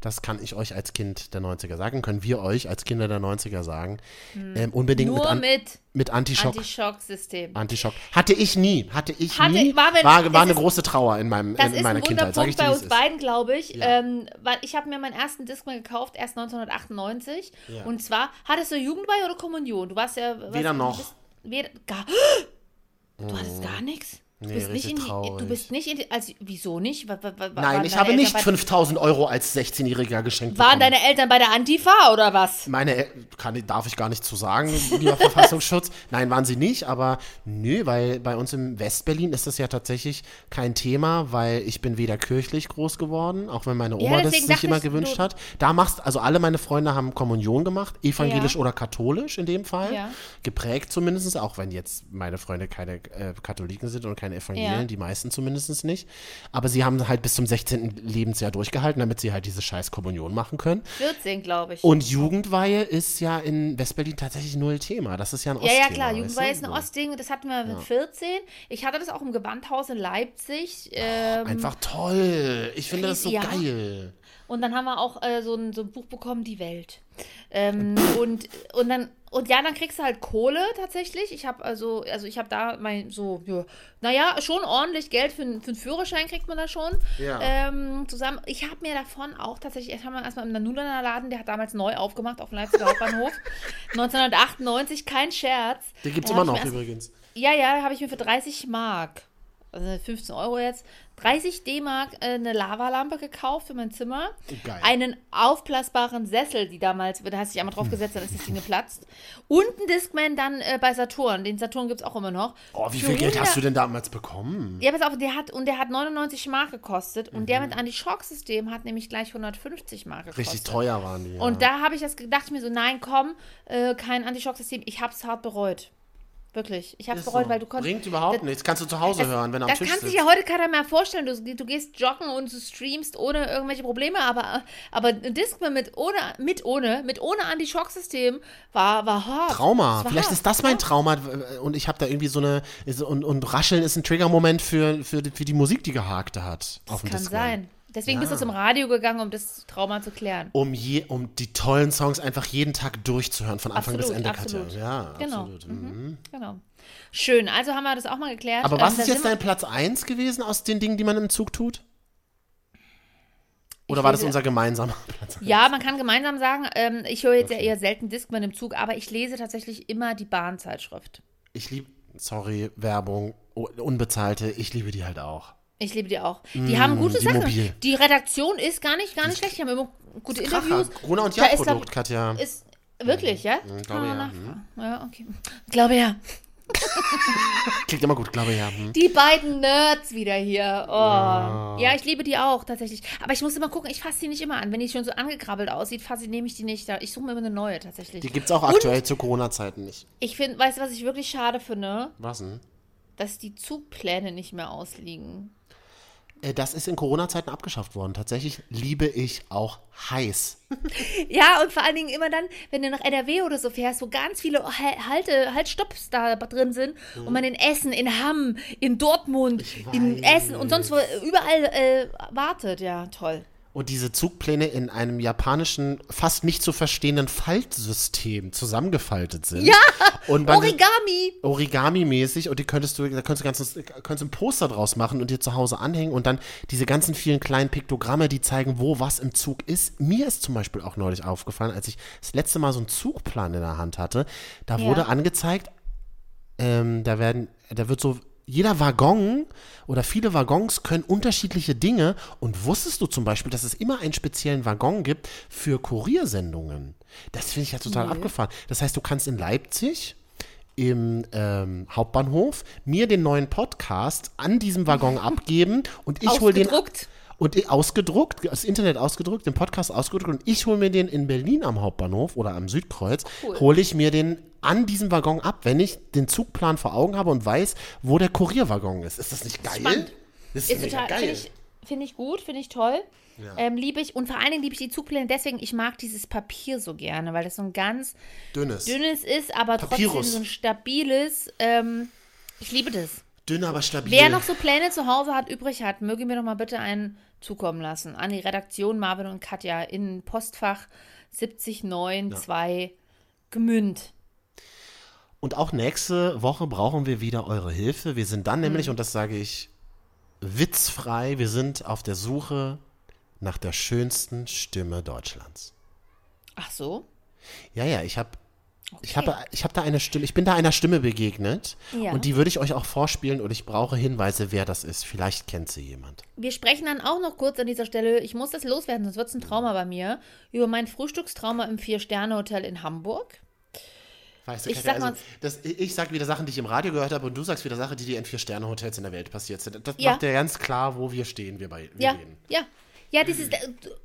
das kann ich euch als Kind der 90er sagen, können wir euch als Kinder der 90er sagen. Ähm, unbedingt Nur mit, an, mit mit Antischock. Antischock-System. Antischock. Hatte ich nie. Hatte ich Hatte- nie. war, wenn- war, war eine ist- große Trauer in, meinem, Das in, in ist meiner ein Kindheit. Sag ich Wunderpunkt dir, bei uns ist. beiden, glaube ich. Ja. Ähm, weil ich habe mir meinen ersten Discman gekauft, erst 1998. Ja. Und zwar, hattest du Jugendweihe oder Kommunion? Du warst ja... Weder du noch. bist- Weder, gar, du hattest gar nichts? Du Nee, bist nicht in die, du bist nicht in die, also wieso nicht? Wa- Nein, ich habe Eltern nicht bei- 5000 Euro als 16-Jähriger geschenkt Waren bekommen. deine Eltern bei der Antifa oder was? Meine, El- kann, darf ich gar nicht zu sagen, lieber Verfassungsschutz. Nein, waren sie nicht, aber nö, weil bei uns im Westberlin ist das ja tatsächlich kein Thema, weil ich bin weder kirchlich groß geworden, auch wenn meine Ja, Oma das deswegen sich immer gewünscht hat. Da machst, also alle meine Freunde haben Kommunion gemacht, evangelisch Ja. oder katholisch in dem Fall. Ja. Geprägt zumindest, auch wenn jetzt meine Freunde keine äh, Katholiken sind und keine Evangelien, Ja. die meisten zumindest nicht. Aber sie haben halt bis zum 16. Lebensjahr durchgehalten, damit sie halt diese scheiß Kommunion machen können. 14, glaube ich. Und Jugendweihe ist ja in Westberlin tatsächlich null Thema. Das ist ja ein Ja, Ostthema. ja, klar. weißt Jugendweihe ist ein So. Ostding und das hatten wir mit 14. Ich hatte das auch im Gewandhaus in Leipzig. Ähm, Einfach toll. Ich finde das so Ja. geil. Und dann haben wir auch äh, so, ein, so ein Buch bekommen, Die Welt. Ähm, und, und dann, und ja, dann kriegst du halt Kohle tatsächlich. Ich habe also, also ich habe da mein so, ja, naja, schon ordentlich Geld für, einen- für einen Führerschein kriegt man da schon. Ja. Ähm, zusammen. Ich habe mir davon auch tatsächlich, erst haben wir erstmal im Nanulaner Laden, der hat damals neu aufgemacht auf dem Leipziger Hauptbahnhof. 1998, kein Scherz. Den gibt es Da immer noch erst- übrigens. ja, ja, habe ich mir für 30 Mark, also 15 Euro jetzt, 30 D-Mark äh, eine Lavalampe gekauft für mein Zimmer. Geil. Einen aufblasbaren Sessel, die damals, da hast du dich einmal drauf gesetzt, dann ist das Ding geplatzt. Und einen Discman dann äh, bei Saturn. Den Saturn gibt es auch immer noch. Oh, wie Für viel Geld 100 hast du denn damals bekommen? Ja, pass auf, der hat, und der hat 99 Mark gekostet. Und Mhm. der mit Anti-Shock-System hat nämlich gleich 150 Mark gekostet. Richtig teuer waren die. Ja. Und da habe ich das gedacht, mir so, nein, komm, äh, kein Anti-Shock-System. Ich habe es hart bereut. Wirklich. Ich habe bereut, so. weil du konntest. Bringt überhaupt das- nichts. Kannst du zu Hause hören, wenn du am Das Tisch kann sitzt. sich ja heute keiner mehr vorstellen. Du, du gehst joggen und du streamst ohne irgendwelche Probleme, aber, aber ein Discman mit ohne, mit ohne, mit ohne Anti-Schock-System war, war hart. Trauma. Das war Vielleicht hart. ist das mein Trauma und ich habe da irgendwie so eine und, und Rascheln ist ein Triggermoment für, für, die- für die Musik, die gehakt hat. auf dem Kann Discman. sein. Deswegen bist du Ja. zum Radio gegangen, um das Trauma zu klären. Um, je, um die tollen Songs einfach jeden Tag durchzuhören, von Anfang bis Absolut, Ende. Katja. absolut. Ja, Genau. absolut. Mhm. Genau. Schön. Also haben wir das auch mal geklärt. Aber Ähm, was ist jetzt dein Platz 1 gewesen aus den Dingen, die man im Zug tut? Oder war das unser gemeinsamer Platz? Ja, man kann gemeinsam sagen, ähm, ich höre jetzt ja eher selten Discman im Zug, aber ich lese tatsächlich immer die Bahnzeitschrift. Ich liebe, sorry, Werbung, unbezahlte, ich liebe die halt auch. Ich liebe die auch. Die haben gute Mm, die Sachen. mobil. Die Redaktion ist gar nicht, gar nicht schlecht. Die haben immer gute Interviews. Gruner und Da Jahr ist, glaub- Produkt, Katja. Ist wirklich, ja? glaube Kann man ja. nachfragen. Ja, okay. Glaube ja. Klingt immer gut, glaube ich, ja. Hm. Die beiden Nerds wieder hier. Oh. Ja, ich liebe die auch tatsächlich. Aber ich muss immer gucken, ich fasse die nicht immer an. Wenn die schon so angekrabbelt aussieht, fasse nehme ich die nicht. Ich suche mir immer eine neue tatsächlich. Die gibt's auch aktuell zu Corona-Zeiten nicht. Ich finde, weißt du, was ich wirklich schade finde? Was denn? Dass die Zugpläne nicht mehr ausliegen. Äh, Das ist in Corona-Zeiten abgeschafft worden. Tatsächlich liebe ich auch heiß. Ja, und vor allen Dingen immer dann, wenn du nach NRW oder so fährst, wo ganz viele Hal- Halte, Haltstopps da drin sind Mhm. und man in Essen, in Hamm, in Dortmund, in Essen und sonst wo überall äh, wartet. Ja, toll. Und diese Zugpläne in einem japanischen, fast nicht zu verstehenden Faltsystem zusammengefaltet sind. Ja, Origami. Origami-mäßig und die könntest du, da könntest du ganzes, könntest du ein Poster draus machen und dir zu Hause anhängen und dann diese ganzen vielen kleinen Piktogramme, die zeigen, wo was im Zug ist. Mir ist zum Beispiel auch neulich aufgefallen, als ich das letzte Mal so einen Zugplan in der Hand hatte, da Ja. wurde angezeigt, ähm, da werden, da wird so, jeder Waggon oder viele Waggons können unterschiedliche Dinge und wusstest du zum Beispiel, dass es immer einen speziellen Waggon gibt für Kuriersendungen? Das finde ich ja total abgefahren. Das heißt, du kannst in Leipzig im ähm, Hauptbahnhof mir den neuen Podcast an diesem Waggon abgeben und ich hole den Ausgedruckt. und ausgedruckt, das Internet ausgedruckt, den Podcast ausgedruckt und ich hole mir den in Berlin am Hauptbahnhof oder am Südkreuz, hole ich mir den an diesem Waggon ab, wenn ich den Zugplan vor Augen habe und weiß, wo der Kurierwaggon ist. Ist das nicht geil? Spannend. Das ist, Ist total, finde geil. ich, find ich gut, finde ich toll. Ähm, liebe ich. Und vor allen Dingen liebe ich die Zugpläne deswegen, ich mag dieses Papier so gerne, weil das so ein ganz Dünnes. dünnes ist, aber Papyrus. trotzdem so ein stabiles. Ähm, ich liebe das. Dünn, aber stabil. Wer noch so Pläne zu Hause hat, übrig hat, möge mir doch mal bitte einen zukommen lassen. An die Redaktion Marvin und Katja in Postfach 70992 Gmünd. Und auch nächste Woche brauchen wir wieder eure Hilfe. Wir sind dann nämlich, Mhm. und das sage ich witzfrei, wir sind auf der Suche nach der schönsten Stimme Deutschlands. Ach so? Ja, ja, ich habe ich habe ich hab da eine Stimme, ich bin da einer Stimme begegnet Ja. und die würde ich euch auch vorspielen und ich brauche Hinweise, wer das ist. Vielleicht kennt sie jemand. Wir sprechen dann auch noch kurz an dieser Stelle, ich muss das loswerden, sonst wird es ein Trauma bei mir, über mein Frühstückstrauma im Vier-Sterne-Hotel in Hamburg. Weißt du, Ich sag also, das, ich sag wieder Sachen, die ich im Radio gehört habe und du sagst wieder Sachen, die dir in Vier-Sterne-Hotels in der Welt passiert sind. Das Ja. macht ja ganz klar, wo wir stehen, wir, bei, wir Ja, ja. Ja, dieses, äh,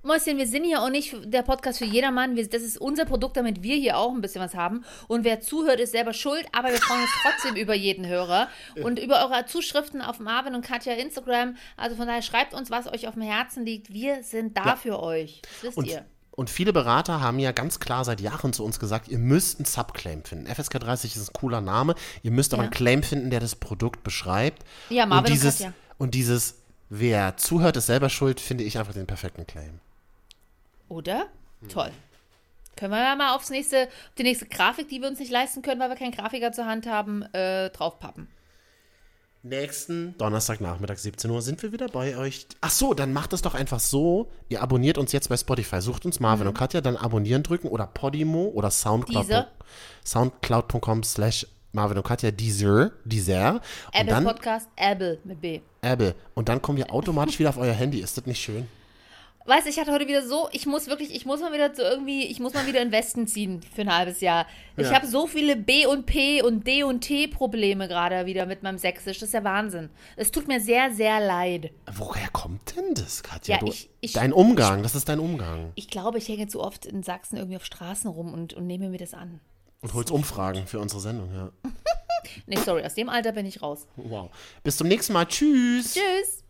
Mäuschen, wir sind hier auch nicht der Podcast für jedermann. Wir, das ist unser Produkt, damit wir hier auch ein bisschen was haben. Und wer zuhört, ist selber schuld, aber wir freuen uns trotzdem über jeden Hörer und über eure Zuschriften auf Marvin und Katja Instagram. Also von daher schreibt uns, was euch auf dem Herzen liegt. Wir sind da für euch. Das wisst Und, ihr. Und viele Berater haben ja ganz klar seit Jahren zu uns gesagt, ihr müsst einen Subclaim finden. FSK 30 ist ein cooler Name. Ihr müsst aber Ja. einen Claim finden, der das Produkt beschreibt. Ja, Marvin und und dieses, Katja. Und dieses, wer zuhört, ist selber schuld, finde ich einfach den perfekten Claim. Oder? Toll. Können wir ja mal aufs nächste, auf die nächste Grafik, die wir uns nicht leisten können, weil wir keinen Grafiker zur Hand haben, äh, draufpappen. Nächsten Donnerstagnachmittag 17 Uhr sind wir wieder bei euch. Ach so, dann macht es doch einfach so. Ihr abonniert uns jetzt bei Spotify. Sucht uns Marvin und Katja, dann abonnieren drücken oder Podimo oder Soundcloud. Soundcloud.com slash Marvin und Katja, Deezer, Deezer. Und Apple dann Podcast, Apple mit B. Apple. Und dann kommen wir automatisch wieder auf euer Handy. Ist das nicht schön? Weißt du, ich hatte heute wieder so, ich muss wirklich, ich muss mal wieder so irgendwie, ich muss mal wieder in den Westen ziehen für ein halbes Jahr. Ich Ja. habe so viele B und P und D und T Probleme gerade wieder mit meinem Sächsisch. Das ist ja Wahnsinn. Es tut mir sehr, sehr leid. Woher kommt denn das, Katja? Ja, Du, ich- ich- dein Umgang, das ist dein Umgang. Ich glaube, ich hänge zu oft in Sachsen irgendwie auf Straßen rum und, und nehme mir das an. Und holst Umfragen für unsere Sendung, ja. Nee, sorry, aus dem Alter bin ich raus. Wow. Bis zum nächsten Mal. Tschüss. Tschüss.